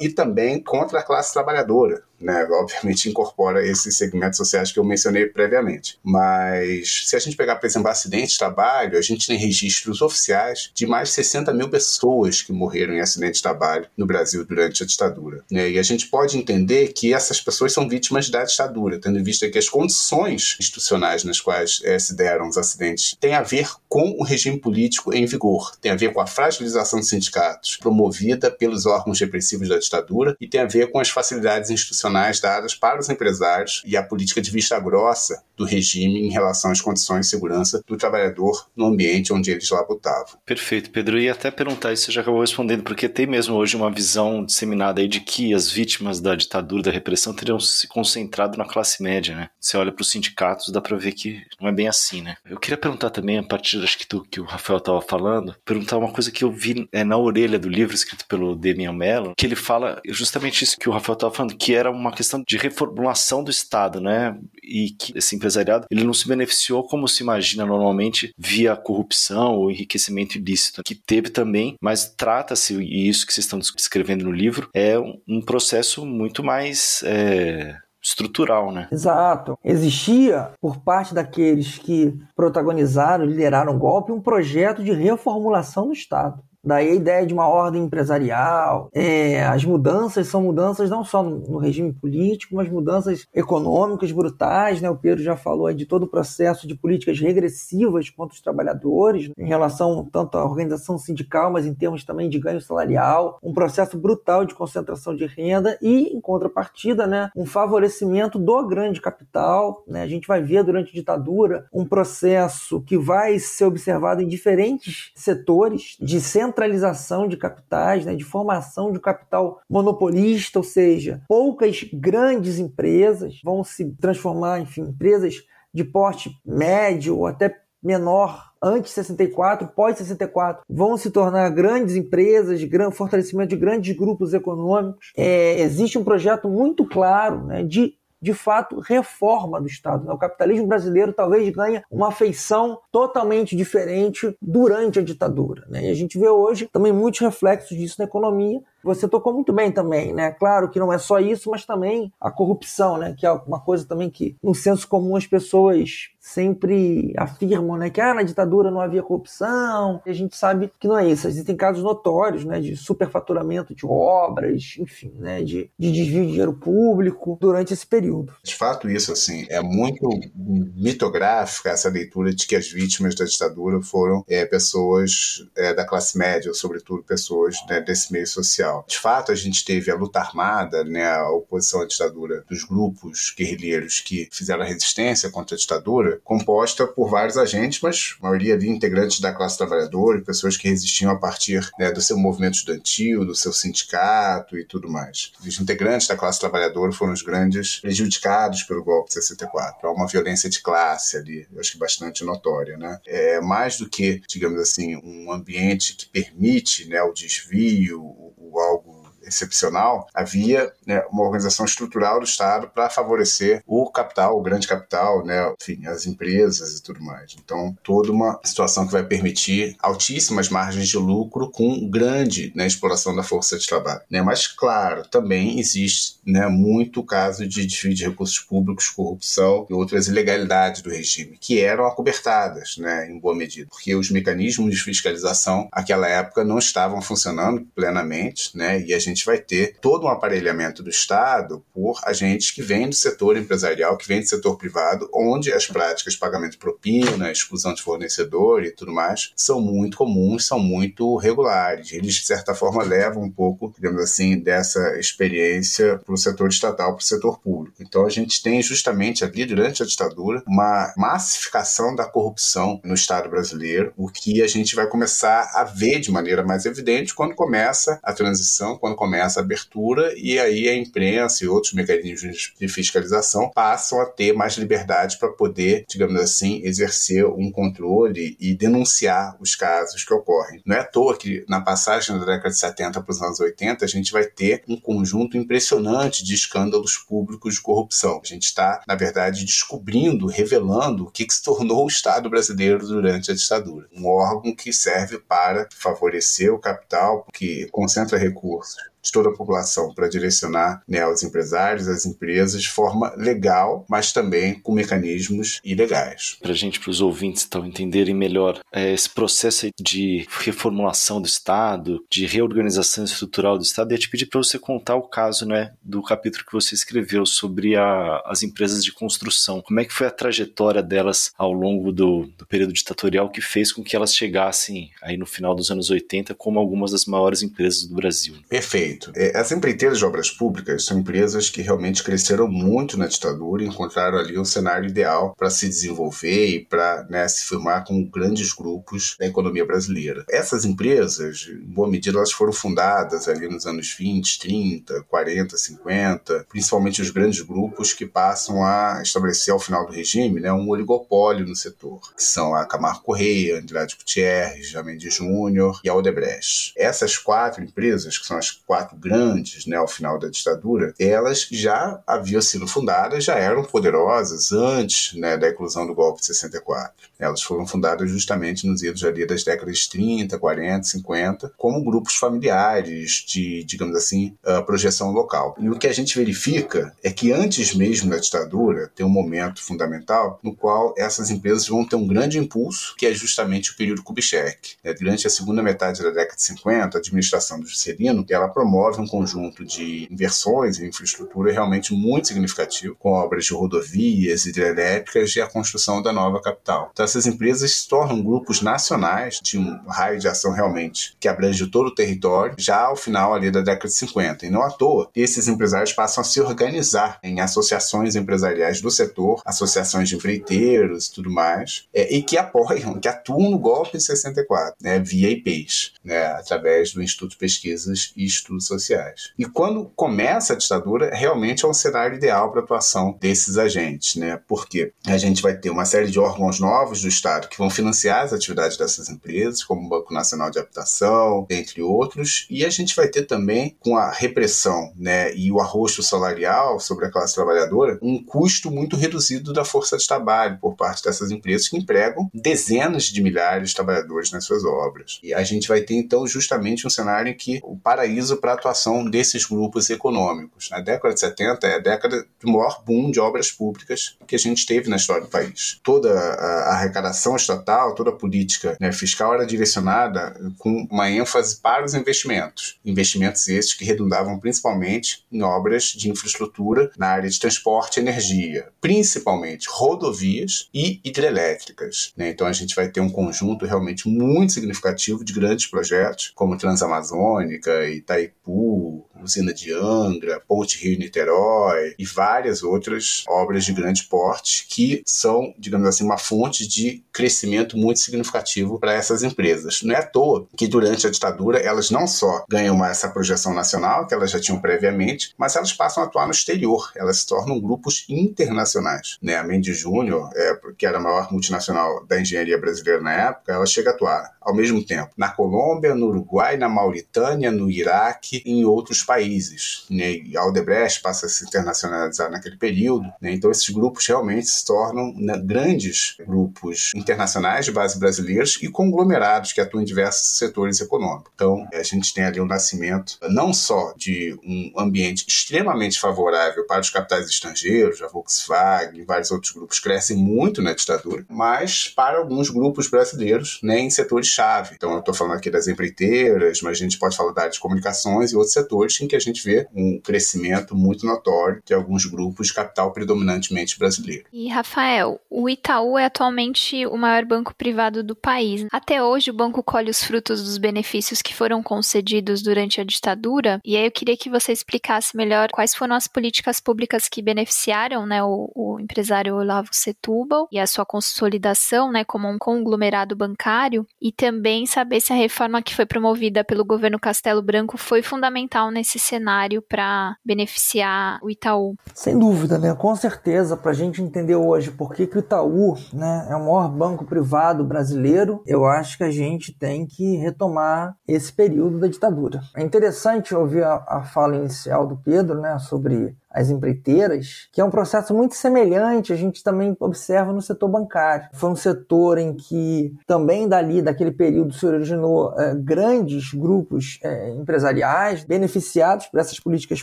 Speaker 3: e também contra a classe trabalhadora né, obviamente incorpora esses segmentos sociais que eu mencionei previamente. Mas se a gente pegar, por exemplo, acidente de trabalho, a gente tem registros oficiais de mais de 60 mil pessoas que morreram em acidente de trabalho no Brasil durante a ditadura. Né? E a gente pode entender que essas pessoas são vítimas da ditadura, tendo em vista que as condições institucionais nas quais é, se deram os acidentes têm a ver com o regime político em vigor, tem a ver com a fragilização dos sindicatos promovida pelos órgãos repressivos da ditadura e tem a ver com as facilidades institucionais dadas para os empresários e a política de vista grossa do regime em relação às condições de segurança do trabalhador no ambiente onde eles labutavam.
Speaker 1: Perfeito, Pedro. E até perguntar isso, você já acabou respondendo, porque tem mesmo hoje uma visão disseminada aí de que as vítimas da ditadura, da repressão, teriam se concentrado na classe média, né? Você olha para os sindicatos, dá para ver que não é bem assim, né? Eu queria perguntar também, a partir acho que do que o Rafael estava falando, perguntar uma coisa que eu vi é, na orelha do livro escrito pelo Damian Mello, que ele fala justamente isso que o Rafael estava falando, que era uma questão de reformulação do Estado, né? E que esse empresariado ele não se beneficiou como se imagina normalmente via corrupção ou enriquecimento ilícito, que teve também, mas trata-se, e isso que vocês estão descrevendo no livro, é um processo muito mais. É estrutural, né?
Speaker 4: Exato. Existia, por parte daqueles que protagonizaram, lideraram o golpe, um projeto de reformulação do Estado. Daí a ideia de uma ordem empresarial. É, as mudanças são mudanças não só no, no, regime político, mas mudanças econômicas brutais. Né? O Pedro já falou de todo o processo de políticas regressivas contra os trabalhadores, né? em relação tanto à organização sindical, mas em termos também de ganho salarial. Um processo brutal de concentração de renda e, em contrapartida, né, um favorecimento do grande capital. Né? A gente vai ver durante a ditadura um processo que vai ser observado em diferentes setores de centro centralização de capitais, né, de formação de capital monopolista, ou seja, poucas grandes empresas vão se transformar, enfim, empresas de porte médio ou até menor antes de 64, pós 64, vão se tornar grandes empresas, de grande fortalecimento de grandes grupos econômicos. É, existe um projeto muito claro né, de de fato, reforma do Estado. Né? O capitalismo brasileiro talvez ganhe uma feição totalmente diferente durante a ditadura. Né? E a gente vê hoje também muitos reflexos disso na economia, você tocou muito bem também, né? Claro que não é só isso, mas também a corrupção, né? Que é uma coisa também que, no senso comum, as pessoas sempre afirmam, né? Que ah, na ditadura não havia corrupção. E a gente sabe que não é isso. Existem casos notórios, né? De superfaturamento de obras, enfim, né? De, de desvio de dinheiro público durante esse período.
Speaker 3: De fato, isso, assim, é muito mitográfica essa leitura de que as vítimas da ditadura foram é, pessoas é, da classe média, ou sobretudo pessoas né, desse meio social social. De fato, a gente teve a luta armada, né, a oposição à ditadura dos grupos guerrilheiros que fizeram a resistência contra a ditadura, composta por vários agentes, mas a maioria ali integrantes da classe trabalhadora e pessoas que resistiam a partir né, do seu movimento estudantil, do seu sindicato e tudo mais. Os integrantes da classe trabalhadora foram os grandes prejudicados pelo golpe de 64. Há uma violência de classe ali, eu acho que bastante notória, né? É mais do que, digamos assim, um ambiente que permite né, o desvio, o, o algo excepcional, havia né, uma organização estrutural do Estado para favorecer o capital, o grande capital, né, enfim, as empresas e tudo mais. Então, toda uma situação que vai permitir altíssimas margens de lucro com grande né, exploração da força de trabalho. Né? Mas, claro, também existe né, muito caso de desvio de recursos públicos, corrupção e outras ilegalidades do regime, que eram acobertadas né, em boa medida, porque os mecanismos de fiscalização naquela época não estavam funcionando plenamente, né, e a gente gente vai ter todo um aparelhamento do Estado por agentes que vêm do setor empresarial, que vêm do setor privado, onde as práticas de pagamento de propina, exclusão de fornecedor e tudo mais são muito comuns, são muito regulares. Eles, de certa forma, levam um pouco, digamos assim, dessa experiência para o setor estatal, para o setor público. Então, a gente tem justamente ali, durante a ditadura, uma massificação da corrupção no Estado brasileiro, o que a gente vai começar a ver de maneira mais evidente quando começa a transição, quando começa a abertura e aí a imprensa e outros mecanismos de fiscalização passam a ter mais liberdade para poder, digamos assim, exercer um controle e denunciar os casos que ocorrem. Não é à toa que na passagem da década de 70 para os anos 80 a gente vai ter um conjunto impressionante de escândalos públicos de corrupção. A gente está, na verdade, descobrindo, revelando o que, que se tornou o Estado brasileiro durante a ditadura. Um órgão que serve para favorecer o capital, que concentra recursos de toda a população para direcionar né, aos empresários, às empresas, de forma legal, mas também com mecanismos ilegais.
Speaker 1: Para a gente, para os ouvintes então, entenderem melhor é, esse processo de reformulação do Estado, de reorganização estrutural do Estado, eu ia te pedir para você contar o caso né, do capítulo que você escreveu sobre a, as empresas de construção. Como é que foi a trajetória delas ao longo do, do período ditatorial que fez com que elas chegassem aí no final dos anos 80 como algumas das maiores empresas do Brasil?
Speaker 3: Perfeito. É, as empreiteiras de obras públicas são empresas que realmente cresceram muito na ditadura e encontraram ali um cenário ideal para se desenvolver e para né, se firmar com grandes grupos da economia brasileira. Essas empresas, em boa medida, elas foram fundadas ali nos anos 20, 30, 40, 50, principalmente os grandes grupos que passam a estabelecer ao final do regime né, um oligopólio no setor, que são a Camargo Correia, Andrade Gutierrez, Jamendi Júnior e a Odebrecht. Essas quatro empresas, que são as quatro quatro grandes, né, ao final da ditadura, elas já haviam sido fundadas, já eram poderosas antes né, da eclosão do golpe de 64. Elas foram fundadas justamente nos idos ali das décadas 30, 40, 50, como grupos familiares de, digamos assim, uh, projeção local. E o que a gente verifica é que antes mesmo da ditadura tem um momento fundamental no qual essas empresas vão ter um grande impulso, que é justamente o período Kubitschek. É, durante a segunda metade da década de 50, a administração do Juscelino, ela promove um conjunto de inversões em infraestrutura realmente muito significativo, com obras de rodovias, hidrelétricas e a construção da nova capital. Então, essas empresas se tornam grupos nacionais de um raio de ação realmente que abrange todo o território, já ao final ali da década de 50. E não à toa, esses empresários passam a se organizar em associações empresariais do setor, associações de empreiteiros e tudo mais, é, e que apoiam, que atuam no golpe de 64, né, via IPs, né, através do Instituto de Pesquisas e Estudos Sociais. E quando começa a ditadura, realmente é um cenário ideal para a atuação desses agentes, né, porque a gente vai ter uma série de órgãos novos do Estado que vão financiar as atividades dessas empresas, como o Banco Nacional de Habitação, entre outros, e a gente vai ter também, com a repressão né, e o arroxo salarial sobre a classe trabalhadora, um custo muito reduzido da força de trabalho por parte dessas empresas que empregam dezenas de milhares de trabalhadores nas suas obras. E a gente vai ter, então, justamente um cenário em que o paraíso para a atuação desses grupos econômicos. Na década de 70 é a década do maior boom de obras públicas que a gente teve na história do país. Toda a arrecadação estatal, toda a política né, fiscal era direcionada com uma ênfase para os investimentos. Investimentos esses que redundavam principalmente em obras de infraestrutura na área de transporte e energia, principalmente rodovias e hidrelétricas. Né? Então a gente vai ter um conjunto realmente muito significativo de grandes projetos, como Transamazônica, Itaipu usina de Angra, Ponte Rio-Niterói e várias outras obras de grande porte que são, digamos assim, uma fonte de crescimento muito significativo para essas empresas. Não é à toa que durante a ditadura elas não só ganham essa projeção nacional, que elas já tinham previamente, mas elas passam a atuar no exterior, elas se tornam grupos internacionais. Né? A Mendes Júnior, é, que era a maior multinacional da engenharia brasileira na época, ela chega a atuar ao mesmo tempo na Colômbia, no Uruguai, na Mauritânia, no Iraque e em outros países. Né? E a Aldebrecht passa a se internacionalizar naquele período. Né? Então, esses grupos realmente se tornam né, grandes grupos internacionais de base brasileiros e conglomerados que atuam em diversos setores econômicos. Então, a gente tem ali o nascimento não só de um ambiente extremamente favorável para os capitais estrangeiros, a Volkswagen e vários outros grupos crescem muito na ditadura, mas para alguns grupos brasileiros né, em setores-chave. Então, eu estou falando aqui das empreiteiras, mas a gente pode falar da área de comunicações e outros setores em que a gente vê um crescimento muito notório de alguns grupos de capital predominantemente brasileiro.
Speaker 2: E, Rafael, o Itaú é atualmente o maior banco privado do país. Até hoje, o banco colhe os frutos dos benefícios que foram concedidos durante a ditadura. E aí eu queria que você explicasse melhor quais foram as políticas públicas que beneficiaram né, o, o empresário Olavo Setúbal e a sua consolidação né, como um conglomerado bancário. E também saber se a reforma que foi promovida pelo governo Castelo Branco foi fundamental nesse cenário para beneficiar o Itaú.
Speaker 4: Sem dúvida, né? Com certeza, para a gente entender hoje por que, que o Itaú né, é o maior banco privado brasileiro, eu acho que a gente tem que retomar esse período da ditadura. É interessante ouvir a, a fala inicial do Pedro né, sobre as empreiteiras, que é um processo muito semelhante, a gente também observa no setor bancário. Foi um setor em que também dali, daquele período, se originou é, grandes grupos é, empresariais beneficiados por essas políticas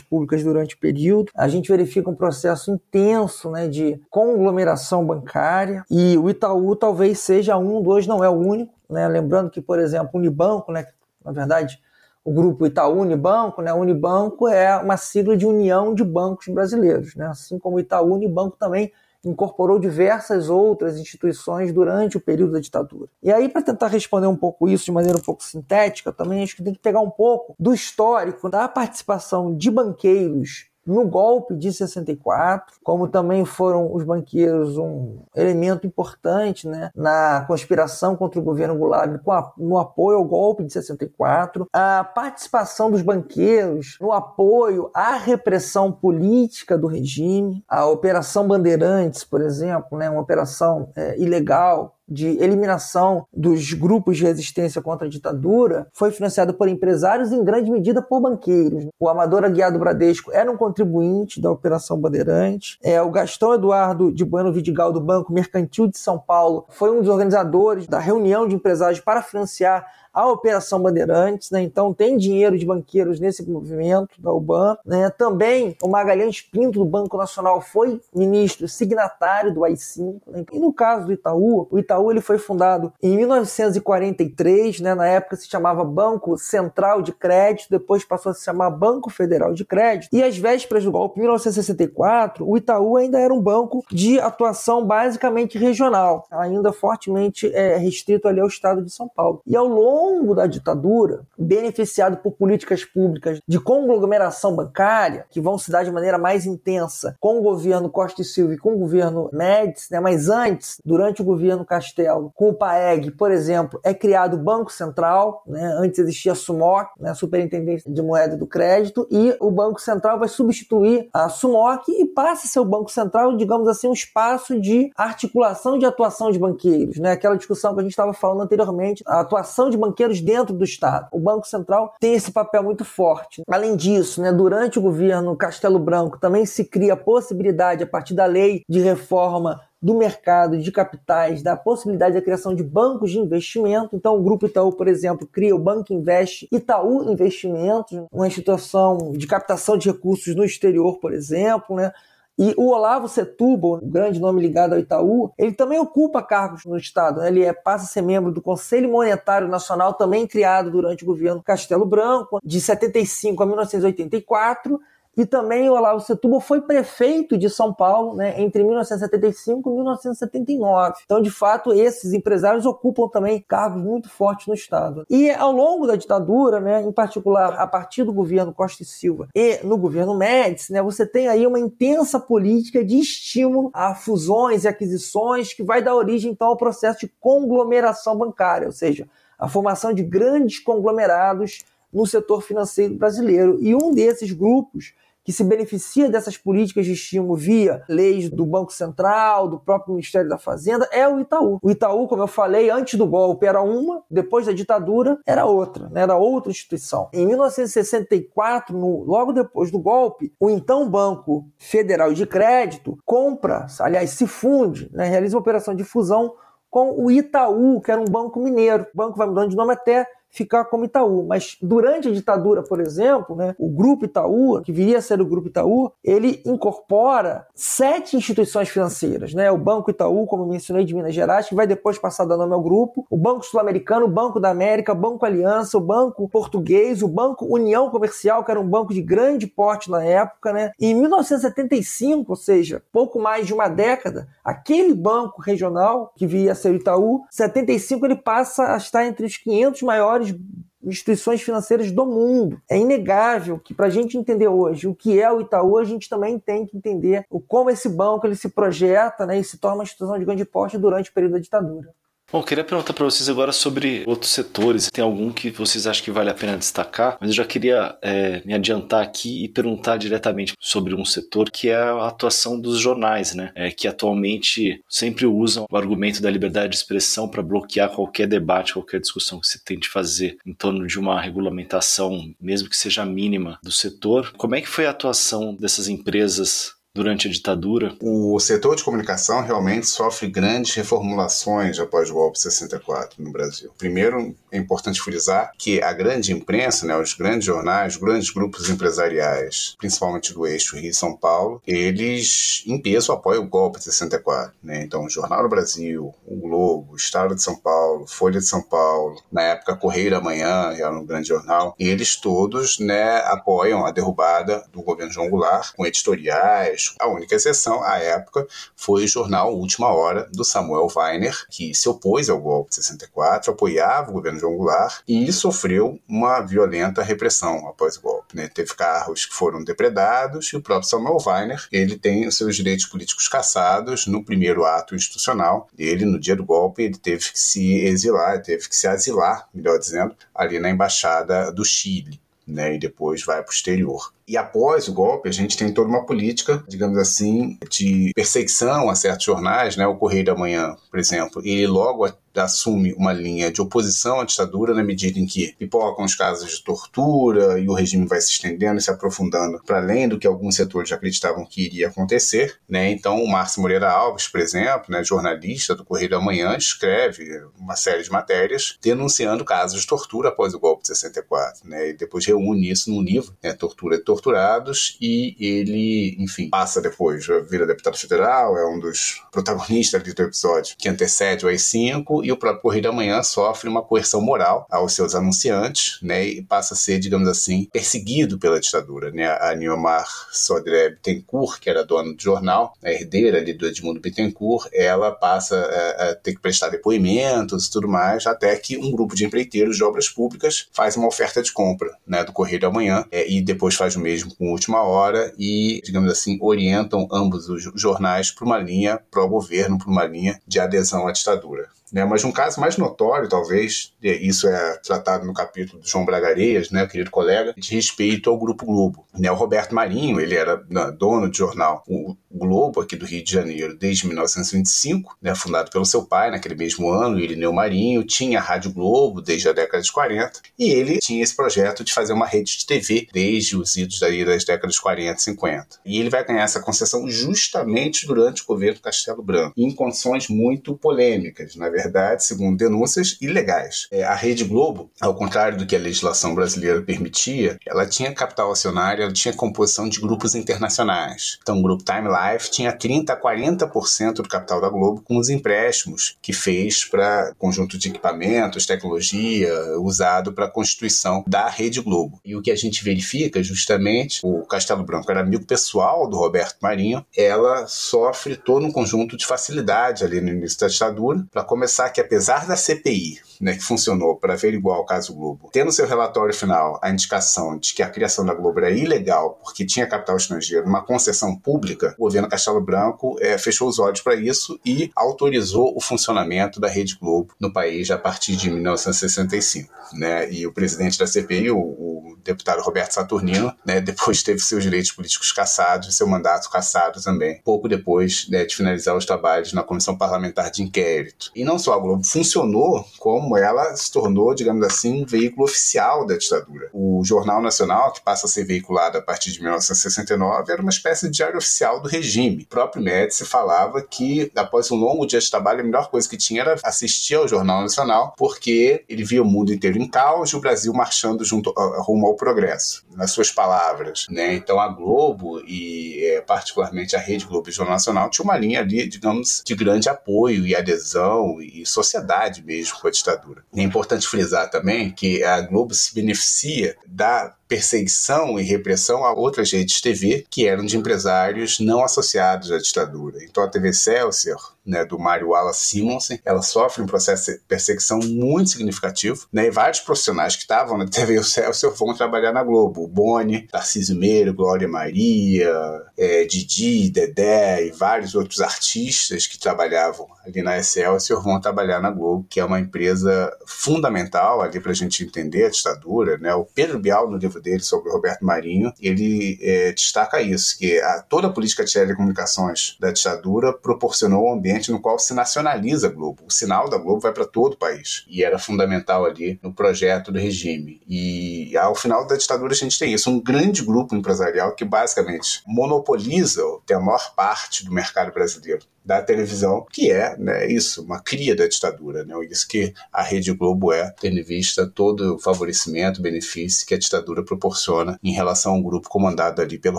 Speaker 4: públicas durante o período. A gente verifica um processo intenso né, de conglomeração bancária e o Itaú talvez seja um, dois, não é o único. Né? Lembrando que, por exemplo, o Unibanco, né, na verdade, o grupo Itaú Unibanco, né? Unibanco é uma sigla de União de Bancos Brasileiros, né? Assim como o Itaú Unibanco também incorporou diversas outras instituições durante o período da ditadura. E aí, para tentar responder um pouco isso de maneira um pouco sintética, também acho que tem que pegar um pouco do histórico da participação de banqueiros no golpe de 64, como também foram os banqueiros um elemento importante né, na conspiração contra o governo Goulart no apoio ao golpe de 64, a participação dos banqueiros no apoio à repressão política do regime, a Operação Bandeirantes, por exemplo, né, uma operação é, ilegal de eliminação dos grupos de resistência contra a ditadura foi financiado por empresários e, em grande medida, por banqueiros. O Amador Aguiar do Bradesco era um contribuinte da Operação Bandeirante. É, o Gastão Eduardo de Bueno Vidigal, do Banco Mercantil de São Paulo, foi um dos organizadores da reunião de empresários para financiar a Operação Bandeirantes, né? então tem dinheiro de banqueiros nesse movimento da UBAN. Né? Também o Magalhães Pinto, do Banco Nacional, foi ministro signatário do AI-5. Né? E no caso do Itaú, o Itaú ele foi fundado em 1943, né? na época se chamava Banco Central de Crédito, depois passou a se chamar Banco Federal de Crédito. E às vésperas do golpe, em 1964, o Itaú ainda era um banco de atuação basicamente regional, ainda fortemente é, restrito ali ao estado de São Paulo. E ao longo longo da ditadura, beneficiado por políticas públicas de conglomeração bancária, que vão se dar de maneira mais intensa com o governo Costa e Silva e com o governo Médici, né? mas antes, durante o governo Castelo, com o PAEG, por exemplo, é criado o Banco Central, né? antes existia a SUMOC, né? Superintendência de Moeda do Crédito, e o Banco Central vai substituir a SUMOC e passa a ser o Banco Central, digamos assim, um espaço de articulação de atuação de banqueiros, né? aquela discussão que a gente estava falando anteriormente, a atuação de banqueiros banqueiros dentro do Estado. O Banco Central tem esse papel muito forte. Além disso, né, durante o governo Castelo Branco também se cria a possibilidade, a partir da lei de reforma do mercado de capitais, da possibilidade da criação de bancos de investimento. Então, o Grupo Itaú, por exemplo, cria o Banco Invest Itaú Investimentos, uma instituição de captação de recursos no exterior, por exemplo, né? E o Olavo Setúbal, um grande nome ligado ao Itaú, ele também ocupa cargos no Estado. Né? Ele é, passa a ser membro do Conselho Monetário Nacional, também criado durante o governo Castelo Branco, de 75 a 1984 e também o Olavo Setúbal foi prefeito de São Paulo né, entre 1975 e 1979. Então, de fato, esses empresários ocupam também cargos muito fortes no Estado. E ao longo da ditadura, né, em particular a partir do governo Costa e Silva e no governo Médici, né, você tem aí uma intensa política de estímulo a fusões e aquisições que vai dar origem então ao processo de conglomeração bancária, ou seja, a formação de grandes conglomerados no setor financeiro brasileiro. E um desses grupos que se beneficia dessas políticas de estímulo via leis do Banco Central, do próprio Ministério da Fazenda, é o Itaú. O Itaú, como eu falei, antes do golpe era uma, depois da ditadura era outra, né? era outra instituição. Em 1964, no, logo depois do golpe, o então Banco Federal de Crédito compra, aliás, se funde, né? realiza uma operação de fusão com o Itaú, que era um banco mineiro. O banco vai mudando de nome até ficar como Itaú. Mas durante a ditadura, por exemplo, né, o Grupo Itaú, que viria a ser o Grupo Itaú, ele incorpora sete instituições financeiras. Né? O Banco Itaú, como eu mencionei, de Minas Gerais, que vai depois passar a dar nome ao grupo, o Banco Sul-Americano, o Banco da América, o Banco Aliança, o Banco Português, o Banco União Comercial, que era um banco de grande porte na época. Né? E em 1975, ou seja, pouco mais de uma década, aquele banco regional, que viria a ser o Itaú, 75 ele passa a estar entre os 500 maiores maiores instituições financeiras do mundo. É inegável que para a gente entender hoje o que é o Itaú, a gente também tem que entender o como esse banco ele se projeta né, e se torna uma instituição de grande porte durante o período da ditadura.
Speaker 1: Bom, queria perguntar para vocês agora sobre outros setores. Tem algum que vocês acham que vale a pena destacar? Mas eu já queria é, me adiantar aqui e perguntar diretamente sobre um setor que é a atuação dos jornais, né? É, que atualmente sempre usam o argumento da liberdade de expressão para bloquear qualquer debate, qualquer discussão que se tente fazer em torno de uma regulamentação, mesmo que seja mínima, do setor. Como é que foi a atuação dessas empresas durante a ditadura.
Speaker 3: O setor de comunicação realmente sofre grandes reformulações após o golpe de 64 no Brasil. Primeiro, é importante frisar que a grande imprensa, né, os grandes jornais, os grandes grupos empresariais, principalmente do eixo Rio e São Paulo, eles em peso apoiam o golpe de 64. Né? Então, o Jornal do Brasil, o Globo, o Estado de São Paulo, Folha de São Paulo, na época Correio da Manhã, era um grande jornal, eles todos né, apoiam a derrubada do governo João Goulart, com editoriais, a única exceção, à época, foi o jornal Última Hora, do Samuel Weiner, que se opôs ao golpe de 64, apoiava o governo João Goulart e sofreu uma violenta repressão após o golpe. Né? Teve carros que foram depredados e o próprio Samuel Weiner ele tem os seus direitos políticos cassados no primeiro ato institucional. Ele, no dia do golpe, ele teve que se exilar, teve que se asilar, melhor dizendo, ali na embaixada do Chile. Né, e depois vai para o exterior. E após o golpe, a gente tem toda uma política, digamos assim, de perseguição a certos jornais, né? O Correio da Manhã, por exemplo, ele logo assume uma linha de oposição à ditadura na medida em que pipocam os casos de tortura e o regime vai se estendendo e se aprofundando para além do que alguns setores acreditavam que iria acontecer, né? Então, o Márcio Moreira Alves, por exemplo, né, jornalista do Correio da Manhã, escreve uma série de matérias denunciando casos de tortura após o golpe de 64, né? E depois reúne isso num livro, né, Tortura e Tortura torturados e ele, enfim, passa depois, vira deputado federal, é um dos protagonistas do episódio que antecede o AI-5 e o próprio Correio da Manhã sofre uma coerção moral aos seus anunciantes, né, e passa a ser, digamos assim, perseguido pela ditadura, né, a Niomar Sodré Bittencourt, que era dona do jornal, a herdeira ali do Edmundo Bittencourt, ela passa a, a ter que prestar depoimentos e tudo mais, até que um grupo de empreiteiros de obras públicas faz uma oferta de compra, né, do Correio da Manhã, é, e depois faz o mesmo com Última Hora e, digamos assim, orientam ambos os jornais para uma linha pró-governo, para uma linha de adesão à ditadura. Né? Mas um caso mais notório, talvez, isso é tratado no capítulo do João Bragareias, né, querido colega, de respeito ao Grupo Globo. Né? O Roberto Marinho, ele era né, dono de jornal o Globo, aqui do Rio de Janeiro, desde 1925, né, fundado pelo seu pai naquele mesmo ano, Irineu Marinho, tinha a Rádio Globo desde a década de 40, e ele tinha esse projeto de fazer uma rede de TV desde os idos das décadas de 40 e 50. E ele vai ganhar essa concessão justamente durante o governo Castelo Branco, em condições muito polêmicas, na verdade, segundo denúncias ilegais. É, a Rede Globo, ao contrário do que a legislação brasileira permitia, ela tinha capital acionário, ela tinha composição de grupos internacionais. Então, o grupo Time Life tinha 30 a 40% do capital da Globo com os empréstimos que fez para conjunto de equipamentos, tecnologia usado para a constituição da Rede Globo. E o que a gente verifica justamente o Castelo Branco era amigo pessoal do Roberto Marinho, ela sofre todo um conjunto de facilidade ali no início da ditadura, para começar que apesar da CPI, né, que funcionou para averiguar o caso Globo, tendo seu relatório final a indicação de que a criação da Globo era ilegal porque tinha capital estrangeiro, uma concessão pública, o governo Castelo Branco é, fechou os olhos para isso e autorizou o funcionamento da Rede Globo no país a partir de 1965. Né? E o presidente da CPI, o, o deputado Roberto Saturnino, né, depois teve seus direitos políticos cassados seu mandato cassado também, pouco depois né, de finalizar os trabalhos na Comissão Parlamentar de Inquérito. E não só a Globo funcionou, como ela se tornou, digamos assim, um veículo oficial da ditadura. O Jornal Nacional, que passa a ser veiculado a partir de 1969, era uma espécie de diário oficial do regime. O próprio Médici falava que, após um longo dia de trabalho, a melhor coisa que tinha era assistir ao Jornal Nacional, porque ele via o mundo inteiro em caos e o Brasil marchando junto, rumo ao progresso, nas suas palavras. Né? Então a Globo e é, particularmente a Rede Globo e o Jornal Nacional tinha uma linha ali, digamos, de grande apoio e adesão e sociedade mesmo com a ditadura. É importante frisar também que a Globo se beneficia da perseguição e repressão a outras redes TV que eram de empresários não associados à ditadura. Então a TV Celsius, né, do Mário Wallace Simonsen, ela sofre um processo de perseguição muito significativo, né, e vários profissionais que estavam na TV Celsius vão trabalhar na Globo. O Boni, Tarcísio Meiro, Glória Maria, é, Didi, Dedé e vários outros artistas que trabalhavam ali na Excelsior vão trabalhar na Globo, que é uma empresa fundamental ali para a gente entender a ditadura. Né? O Pedro Bial, no livro livro dele sobre o Roberto Marinho, ele é, destaca isso, que a, toda a política de telecomunicações da ditadura proporcionou um ambiente no qual se nacionaliza a Globo. O sinal da Globo vai para todo o país. E era fundamental ali no projeto do regime. E ao final da ditadura a gente tem isso, um grande grupo empresarial que basicamente monopoliza, a maior parte do mercado brasileiro da televisão, que é né, isso, uma cria da ditadura. Né? Isso que a Rede Globo é, tendo em vista todo o favorecimento, benefício que a ditadura proporciona em relação a um grupo comandado ali pelo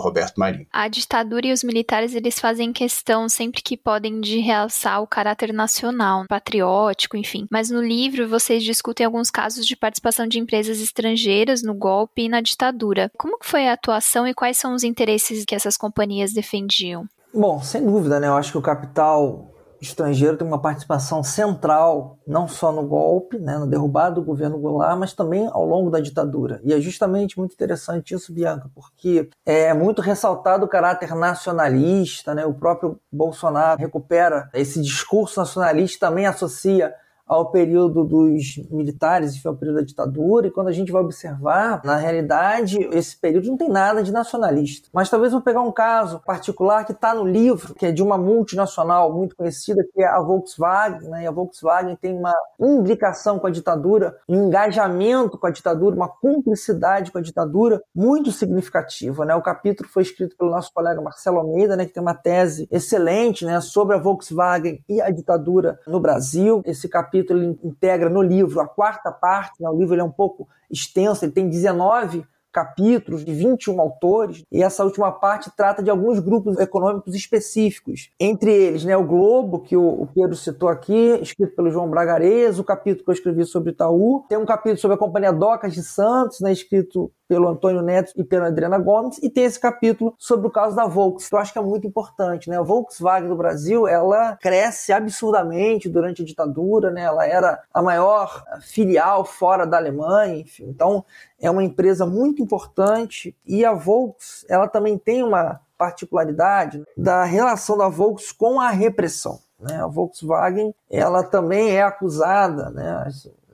Speaker 3: Roberto Marinho.
Speaker 2: A ditadura e os militares eles fazem questão sempre que podem de realçar o caráter nacional, patriótico, enfim. Mas no livro vocês discutem alguns casos de participação de empresas estrangeiras no golpe e na ditadura. Como foi a atuação e quais são os interesses que essas companhias defendiam?
Speaker 4: Bom, sem dúvida, né? Eu acho que o capital estrangeiro tem uma participação central, não só no golpe, né, na derrubada do governo Goulart, mas também ao longo da ditadura. E é justamente muito interessante isso, Bianca, porque é muito ressaltado o caráter nacionalista, né? O próprio Bolsonaro recupera esse discurso nacionalista, também associa ao período dos militares, enfim, ao período da ditadura, e quando a gente vai observar, na realidade, esse período não tem nada de nacionalista. Mas talvez vou pegar um caso particular que está no livro, que é de uma multinacional muito conhecida, que é a Volkswagen, né? e a Volkswagen tem uma imbricação com a ditadura, um engajamento com a ditadura, uma cumplicidade com a ditadura muito significativa. Né? O capítulo foi escrito pelo nosso colega Marcelo Almeida, né, que tem uma tese excelente né, sobre a Volkswagen e a ditadura no Brasil. Esse capítulo capítulo integra no livro a quarta parte, né? o livro é um pouco extenso, ele tem 19 capítulos de 21 autores, e essa última parte trata de alguns grupos econômicos específicos. Entre eles, né, o Globo, que o Pedro citou aqui, escrito pelo João Bragares, o capítulo que eu escrevi sobre Itaú, tem um capítulo sobre a Companhia Docas de Santos, né, escrito pelo Antônio Neto e pela Adriana Gomes, e tem esse capítulo sobre o caso da Volkswagen, que eu acho que é muito importante. Né? A Volkswagen do Brasil, ela cresce absurdamente durante a ditadura, né? ela era a maior filial fora da Alemanha, enfim. Então, é uma empresa muito importante e a Volks, ela também tem uma particularidade da relação da Volks com a repressão. Né? A Volkswagen, ela também é acusada, né?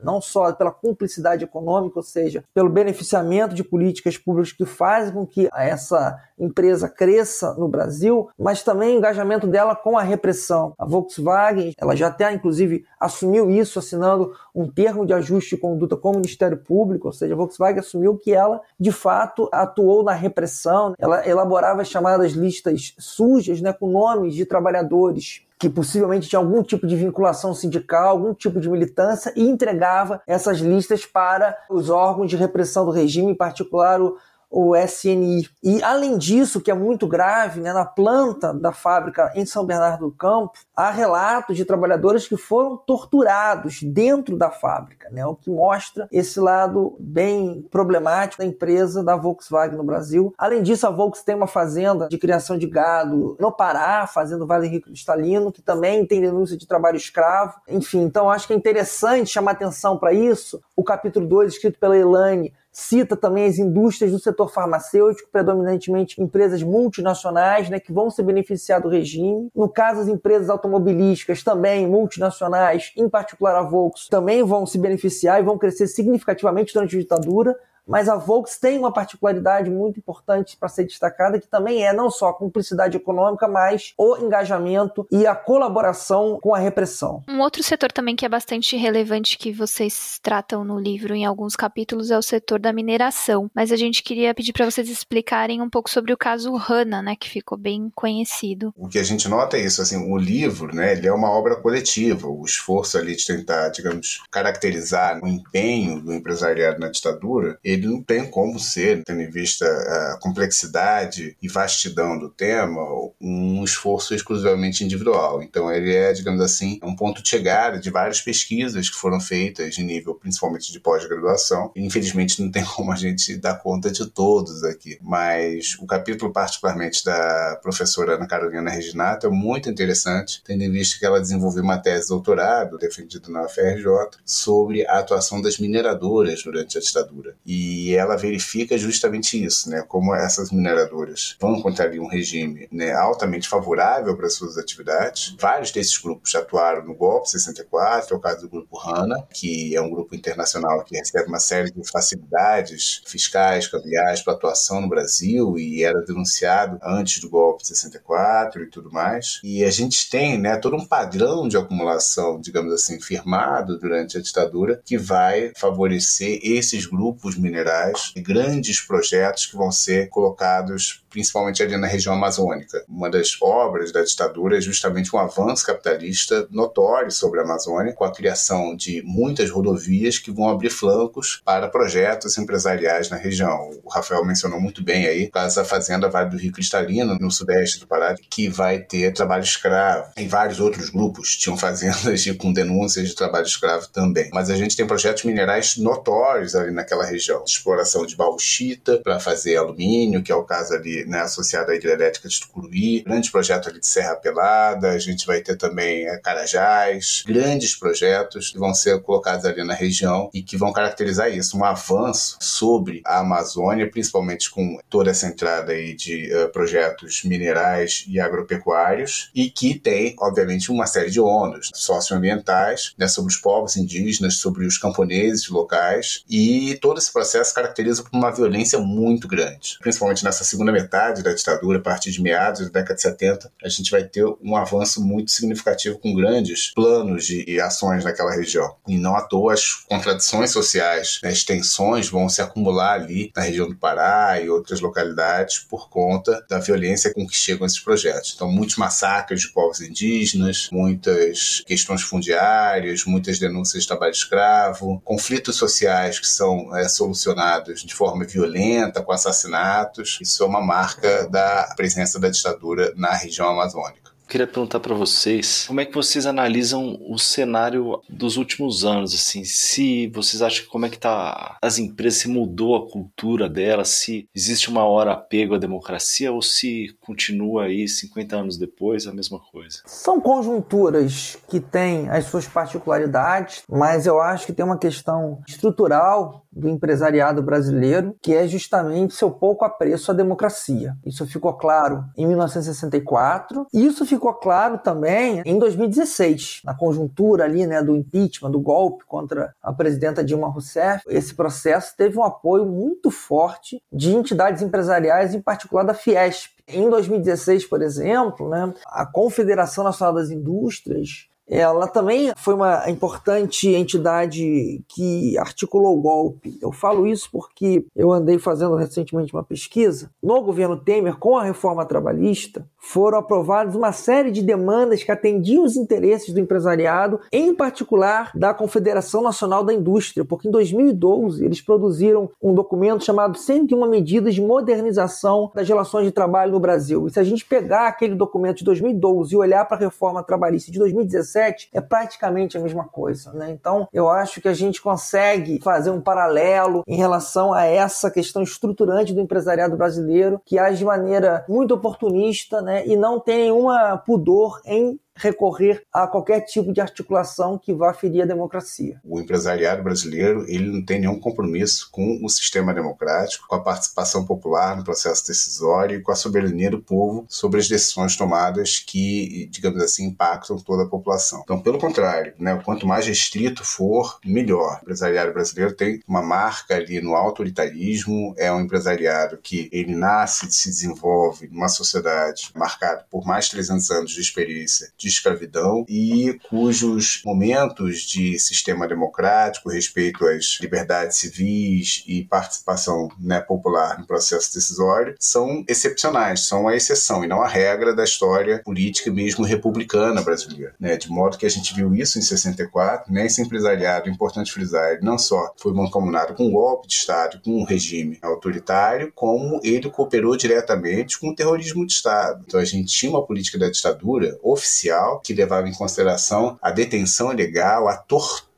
Speaker 4: Não só pela cumplicidade econômica, ou seja, pelo beneficiamento de políticas públicas que fazem com que essa empresa cresça no Brasil, mas também o engajamento dela com a repressão. A Volkswagen, ela já até inclusive assumiu isso assinando um termo de ajuste de conduta com o Ministério Público, ou seja, a Volkswagen assumiu que ela de fato atuou na repressão, ela elaborava as chamadas listas sujas, né, com nomes de trabalhadores que possivelmente tinha algum tipo de vinculação sindical, algum tipo de militância, e entregava essas listas para os órgãos de repressão do regime, em particular o, o SNI. E além disso, que é muito grave, né, na planta da fábrica em São Bernardo do Campo, há relatos de trabalhadores que foram torturados dentro da fábrica, né, o que mostra esse lado bem problemático da empresa da Volkswagen no Brasil. Além disso, a Volkswagen tem uma fazenda de criação de gado no Pará, fazendo Vale Rico Cristalino, que também tem denúncia de trabalho escravo. Enfim, então acho que é interessante chamar atenção para isso. O capítulo 2, escrito pela Elane, cita também as indústrias do setor farmacêutico, predominantemente empresas multinacionais, né, que vão se beneficiar do regime. No caso, as empresas automobilísticas também multinacionais, em particular a Volkswagen, também vão se beneficiar e vão crescer significativamente durante a ditadura mas a Volks tem uma particularidade muito importante para ser destacada, que também é não só a cumplicidade econômica, mas o engajamento e a colaboração com a repressão.
Speaker 2: Um outro setor também que é bastante relevante que vocês tratam no livro em alguns capítulos é o setor da mineração. Mas a gente queria pedir para vocês explicarem um pouco sobre o caso Hanna, né, que ficou bem conhecido.
Speaker 3: O que a gente nota é isso, assim, o livro, né, ele é uma obra coletiva, o esforço ali de tentar, digamos, caracterizar o empenho do empresariado na ditadura, ele não tem como ser, tendo em vista a complexidade e vastidão do tema, um esforço exclusivamente individual. Então, ele é, digamos assim, um ponto de chegada de várias pesquisas que foram feitas de nível, principalmente de pós-graduação. Infelizmente, não tem como a gente dar conta de todos aqui, mas o capítulo, particularmente da professora Ana Carolina Reginato, é muito interessante, tendo em vista que ela desenvolveu uma tese de doutorado, defendida na UFRJ, sobre a atuação das mineradoras durante a ditadura. E e ela verifica justamente isso, né? Como essas mineradoras vão encontrar um regime né, altamente favorável para suas atividades. Vários desses grupos atuaram no golpe 64, é o caso do grupo HANA, que é um grupo internacional que recebe uma série de facilidades fiscais, cambiais para atuação no Brasil e era denunciado antes do golpe 64 e tudo mais. E a gente tem, né, todo um padrão de acumulação, digamos assim, firmado durante a ditadura que vai favorecer esses grupos mineradores minerais e grandes projetos que vão ser colocados principalmente ali na região amazônica. Uma das obras da ditadura é justamente um avanço capitalista notório sobre a Amazônia, com a criação de muitas rodovias que vão abrir flancos para projetos empresariais na região. O Rafael mencionou muito bem aí o caso da Fazenda Vale do Rio Cristalino, no sudeste do Pará, que vai ter trabalho escravo. E vários outros grupos tinham fazendas com denúncias de trabalho escravo também. Mas a gente tem projetos minerais notórios ali naquela região. Exploração de bauxita para fazer alumínio, que é o caso ali né, associada à hidrelétrica de Tucuruí, grande projeto ali de Serra Pelada, a gente vai ter também é, Carajás, grandes projetos que vão ser colocados ali na região e que vão caracterizar isso, um avanço sobre a Amazônia, principalmente com toda essa entrada aí de uh, projetos minerais e agropecuários e que tem, obviamente, uma série de ônus socioambientais né, sobre os povos indígenas, sobre os camponeses locais e todo esse processo caracteriza por uma violência muito grande, principalmente nessa segunda metade metade da ditadura, a partir de meados da década de 70, a gente vai ter um avanço muito significativo com grandes planos de ações naquela região. E não à toa as contradições sociais, né, as tensões vão se acumular ali na região do Pará e outras localidades por conta da violência com que chegam esses projetos. Então, muitos massacres de povos indígenas, muitas questões fundiárias, muitas denúncias de trabalho escravo, conflitos sociais que são é, solucionados de forma violenta, com assassinatos. Isso é uma marca da presença da ditadura na região amazônica.
Speaker 1: Queria perguntar para vocês como é que vocês analisam o cenário dos últimos anos, assim, se vocês acham que como é que tá as empresas, se mudou a cultura delas, se existe uma hora apego à democracia ou se continua aí 50 anos depois a mesma coisa.
Speaker 4: São conjunturas que têm as suas particularidades, mas eu acho que tem uma questão estrutural do empresariado brasileiro, que é justamente seu pouco apreço à democracia. Isso ficou claro em 1964, e isso ficou claro também em 2016, na conjuntura ali, né, do impeachment, do golpe contra a presidenta Dilma Rousseff. Esse processo teve um apoio muito forte de entidades empresariais, em particular da Fiesp. Em 2016, por exemplo, né, a Confederação Nacional das Indústrias ela também foi uma importante entidade que articulou o golpe. Eu falo isso porque eu andei fazendo recentemente uma pesquisa. No governo Temer, com a reforma trabalhista, foram aprovadas uma série de demandas que atendiam os interesses do empresariado, em particular da Confederação Nacional da Indústria, porque em 2012 eles produziram um documento chamado 101 Medidas de Modernização das Relações de Trabalho no Brasil. E se a gente pegar aquele documento de 2012 e olhar para a reforma trabalhista de 2017, é praticamente a mesma coisa. Né? Então, eu acho que a gente consegue fazer um paralelo em relação a essa questão estruturante do empresariado brasileiro, que age de maneira muito oportunista né, e não tem nenhuma pudor em recorrer a qualquer tipo de articulação que vá ferir a democracia.
Speaker 3: O empresariado brasileiro ele não tem nenhum compromisso com o sistema democrático, com a participação popular no processo decisório e com a soberania do povo sobre as decisões tomadas que, digamos assim, impactam toda a população. Então, pelo contrário, né, quanto mais restrito for, melhor. O empresariado brasileiro tem uma marca ali no autoritarismo, é um empresariado que ele nasce e se desenvolve numa sociedade marcada por mais de 300 anos de experiência de escravidão e cujos momentos de sistema democrático, respeito às liberdades civis e participação né, popular no processo decisório são excepcionais, são a exceção e não a regra da história política mesmo republicana brasileira. Né? De modo que a gente viu isso em 64, né? esse empresariado, importante frisar, ele não só foi mancomunado com um golpe de Estado, com um regime autoritário, como ele cooperou diretamente com o terrorismo de Estado. Então a gente tinha uma política da ditadura oficial que levava em consideração a detenção ilegal, a tortura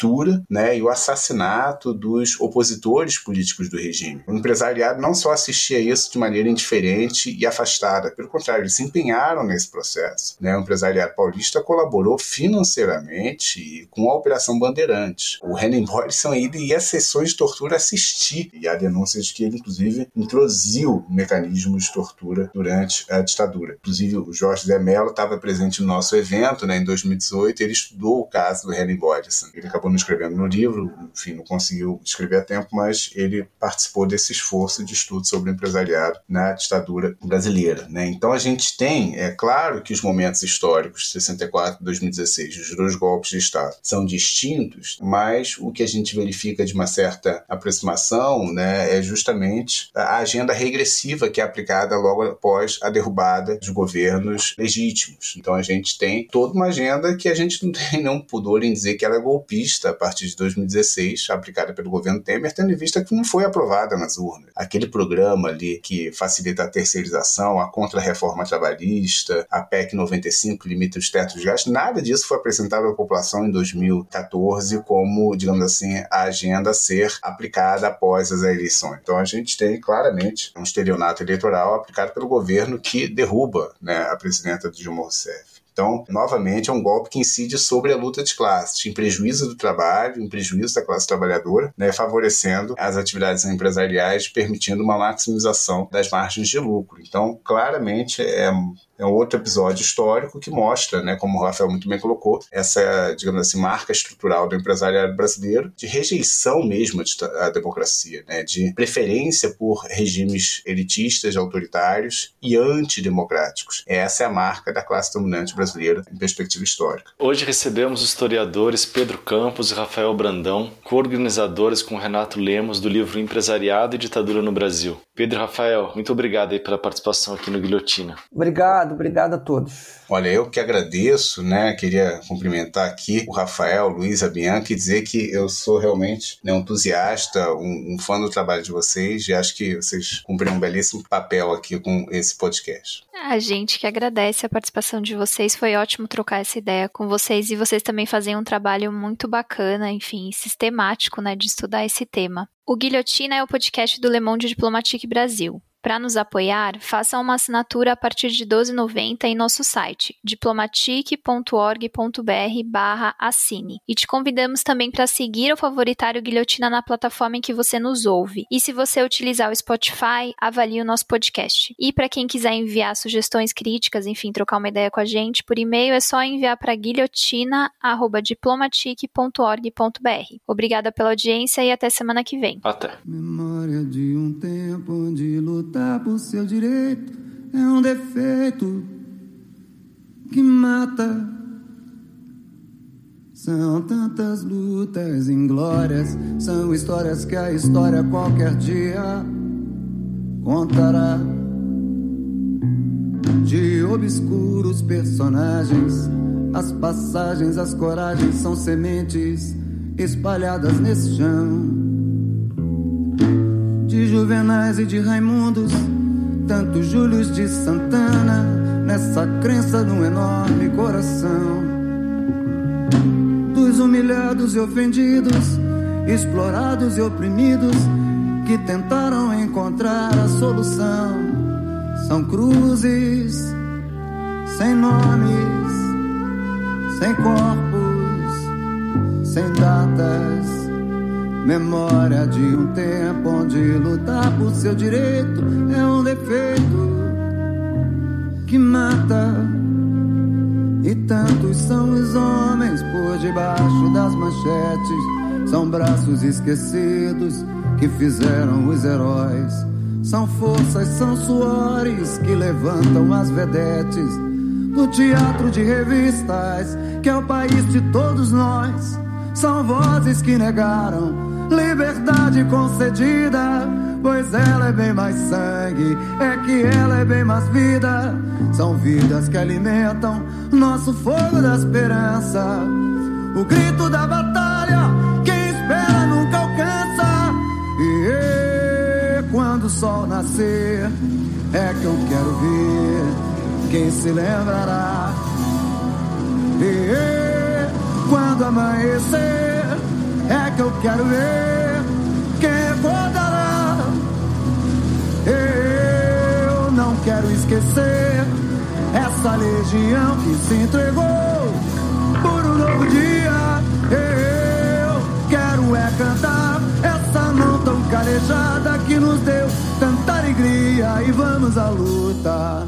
Speaker 3: né, e o assassinato dos opositores políticos do regime. O empresariado não só assistia a isso de maneira indiferente e afastada, pelo contrário, eles se empenharam nesse processo. Né? O empresariado paulista colaborou financeiramente com a Operação Bandeirantes. O Renan Boyson ia às sessões de tortura assistir, e há denúncias de que ele, inclusive, introduziu mecanismos de tortura durante a ditadura. Inclusive, o Jorge Zé Mello estava presente no nosso evento, né, em 2018, ele estudou o caso do Henry Bodison. Ele acabou não escrevendo no livro, enfim, não conseguiu escrever a tempo, mas ele participou desse esforço de estudo sobre o empresariado na ditadura brasileira. Né? Então a gente tem, é claro que os momentos históricos, 64 e 2016, os dois golpes de Estado, são distintos, mas o que a gente verifica de uma certa aproximação né, é justamente a agenda regressiva que é aplicada logo após a derrubada dos governos legítimos. Então a gente tem toda uma agenda que a gente não tem nenhum pudor em dizer que ela é golpista a partir de 2016, aplicada pelo governo Temer, tendo em vista que não foi aprovada nas urnas. Aquele programa ali que facilita a terceirização, a contra-reforma trabalhista, a PEC 95 que limita os tetos de gastos, nada disso foi apresentado à população em 2014 como, digamos assim, a agenda a ser aplicada após as eleições. Então a gente tem claramente um estelionato eleitoral aplicado pelo governo que derruba né, a presidenta Dilma Rousseff. Então, novamente, é um golpe que incide sobre a luta de classes, em prejuízo do trabalho, em prejuízo da classe trabalhadora, né, favorecendo as atividades empresariais, permitindo uma maximização das margens de lucro. Então, claramente, é é um outro episódio histórico que mostra, né, como o Rafael muito bem colocou, essa, digamos assim, marca estrutural do empresariado brasileiro de rejeição mesmo à democracia, né, de preferência por regimes elitistas, autoritários e antidemocráticos. Essa é a marca da classe dominante brasileira em perspectiva histórica.
Speaker 1: Hoje recebemos os historiadores Pedro Campos e Rafael Brandão, co-organizadores com Renato Lemos do livro Empresariado e Ditadura no Brasil. Pedro e Rafael, muito obrigado aí pela participação aqui no Guilhotina.
Speaker 4: Obrigado Obrigado, obrigado a todos.
Speaker 3: Olha, eu que agradeço, né? Queria cumprimentar aqui o Rafael, o Luiz, a Bianca e dizer que eu sou realmente né, um entusiasta, um, um fã do trabalho de vocês e acho que vocês cumprem um belíssimo papel aqui com esse podcast.
Speaker 2: A gente que agradece a participação de vocês, foi ótimo trocar essa ideia com vocês e vocês também fazem um trabalho muito bacana, enfim, sistemático, né, de estudar esse tema. O Guilhotina é o podcast do Le Monde Diplomatique Brasil. Para nos apoiar, faça uma assinatura a partir de R$ 12,90 em nosso site diplomatic.org.br/assine. E te convidamos também para seguir ou favoritar o Guilhotina na plataforma em que você nos ouve. E se você utilizar o Spotify, avalie o nosso podcast. E para quem quiser enviar sugestões, críticas, enfim, trocar uma ideia com a gente por e-mail, é só enviar para guilhotina@diplomatic.org.br. Obrigada pela audiência e até semana que vem.
Speaker 1: Até.
Speaker 5: Memória de um tempo onde lutar lutar por seu direito é um defeito que mata. São tantas lutas inglórias, são histórias que a história qualquer dia contará. De obscuros personagens. As passagens, as coragens são sementes espalhadas nesse chão. Juvenais e de Raimundos, tanto Júlios de Santana, nessa crença num enorme coração. Dos humilhados e ofendidos, explorados e oprimidos, que tentaram encontrar a solução. São cruzes sem nomes, sem corpos, sem datas. Memória de um tempo onde lutar por seu direito é um defeito que mata. E tantos são os homens por debaixo das manchetes, são braços esquecidos que fizeram os heróis. São forças, são suores que levantam as vedetes do teatro de revistas, que é o país de todos nós. São vozes que negaram liberdade concedida, pois ela é bem mais sangue, é que ela é bem mais vida. São vidas que alimentam nosso fogo da esperança, o grito da batalha quando o sol nascer, é que eu quero ver quem se lembrará. E quando amanhecer, é que eu quero ver quem recordará. Eu não quero esquecer essa legião que se entregou por um novo dia. Eu quero é cantar essa mão tão calejada que nos deu tanta alegria e vamos à luta.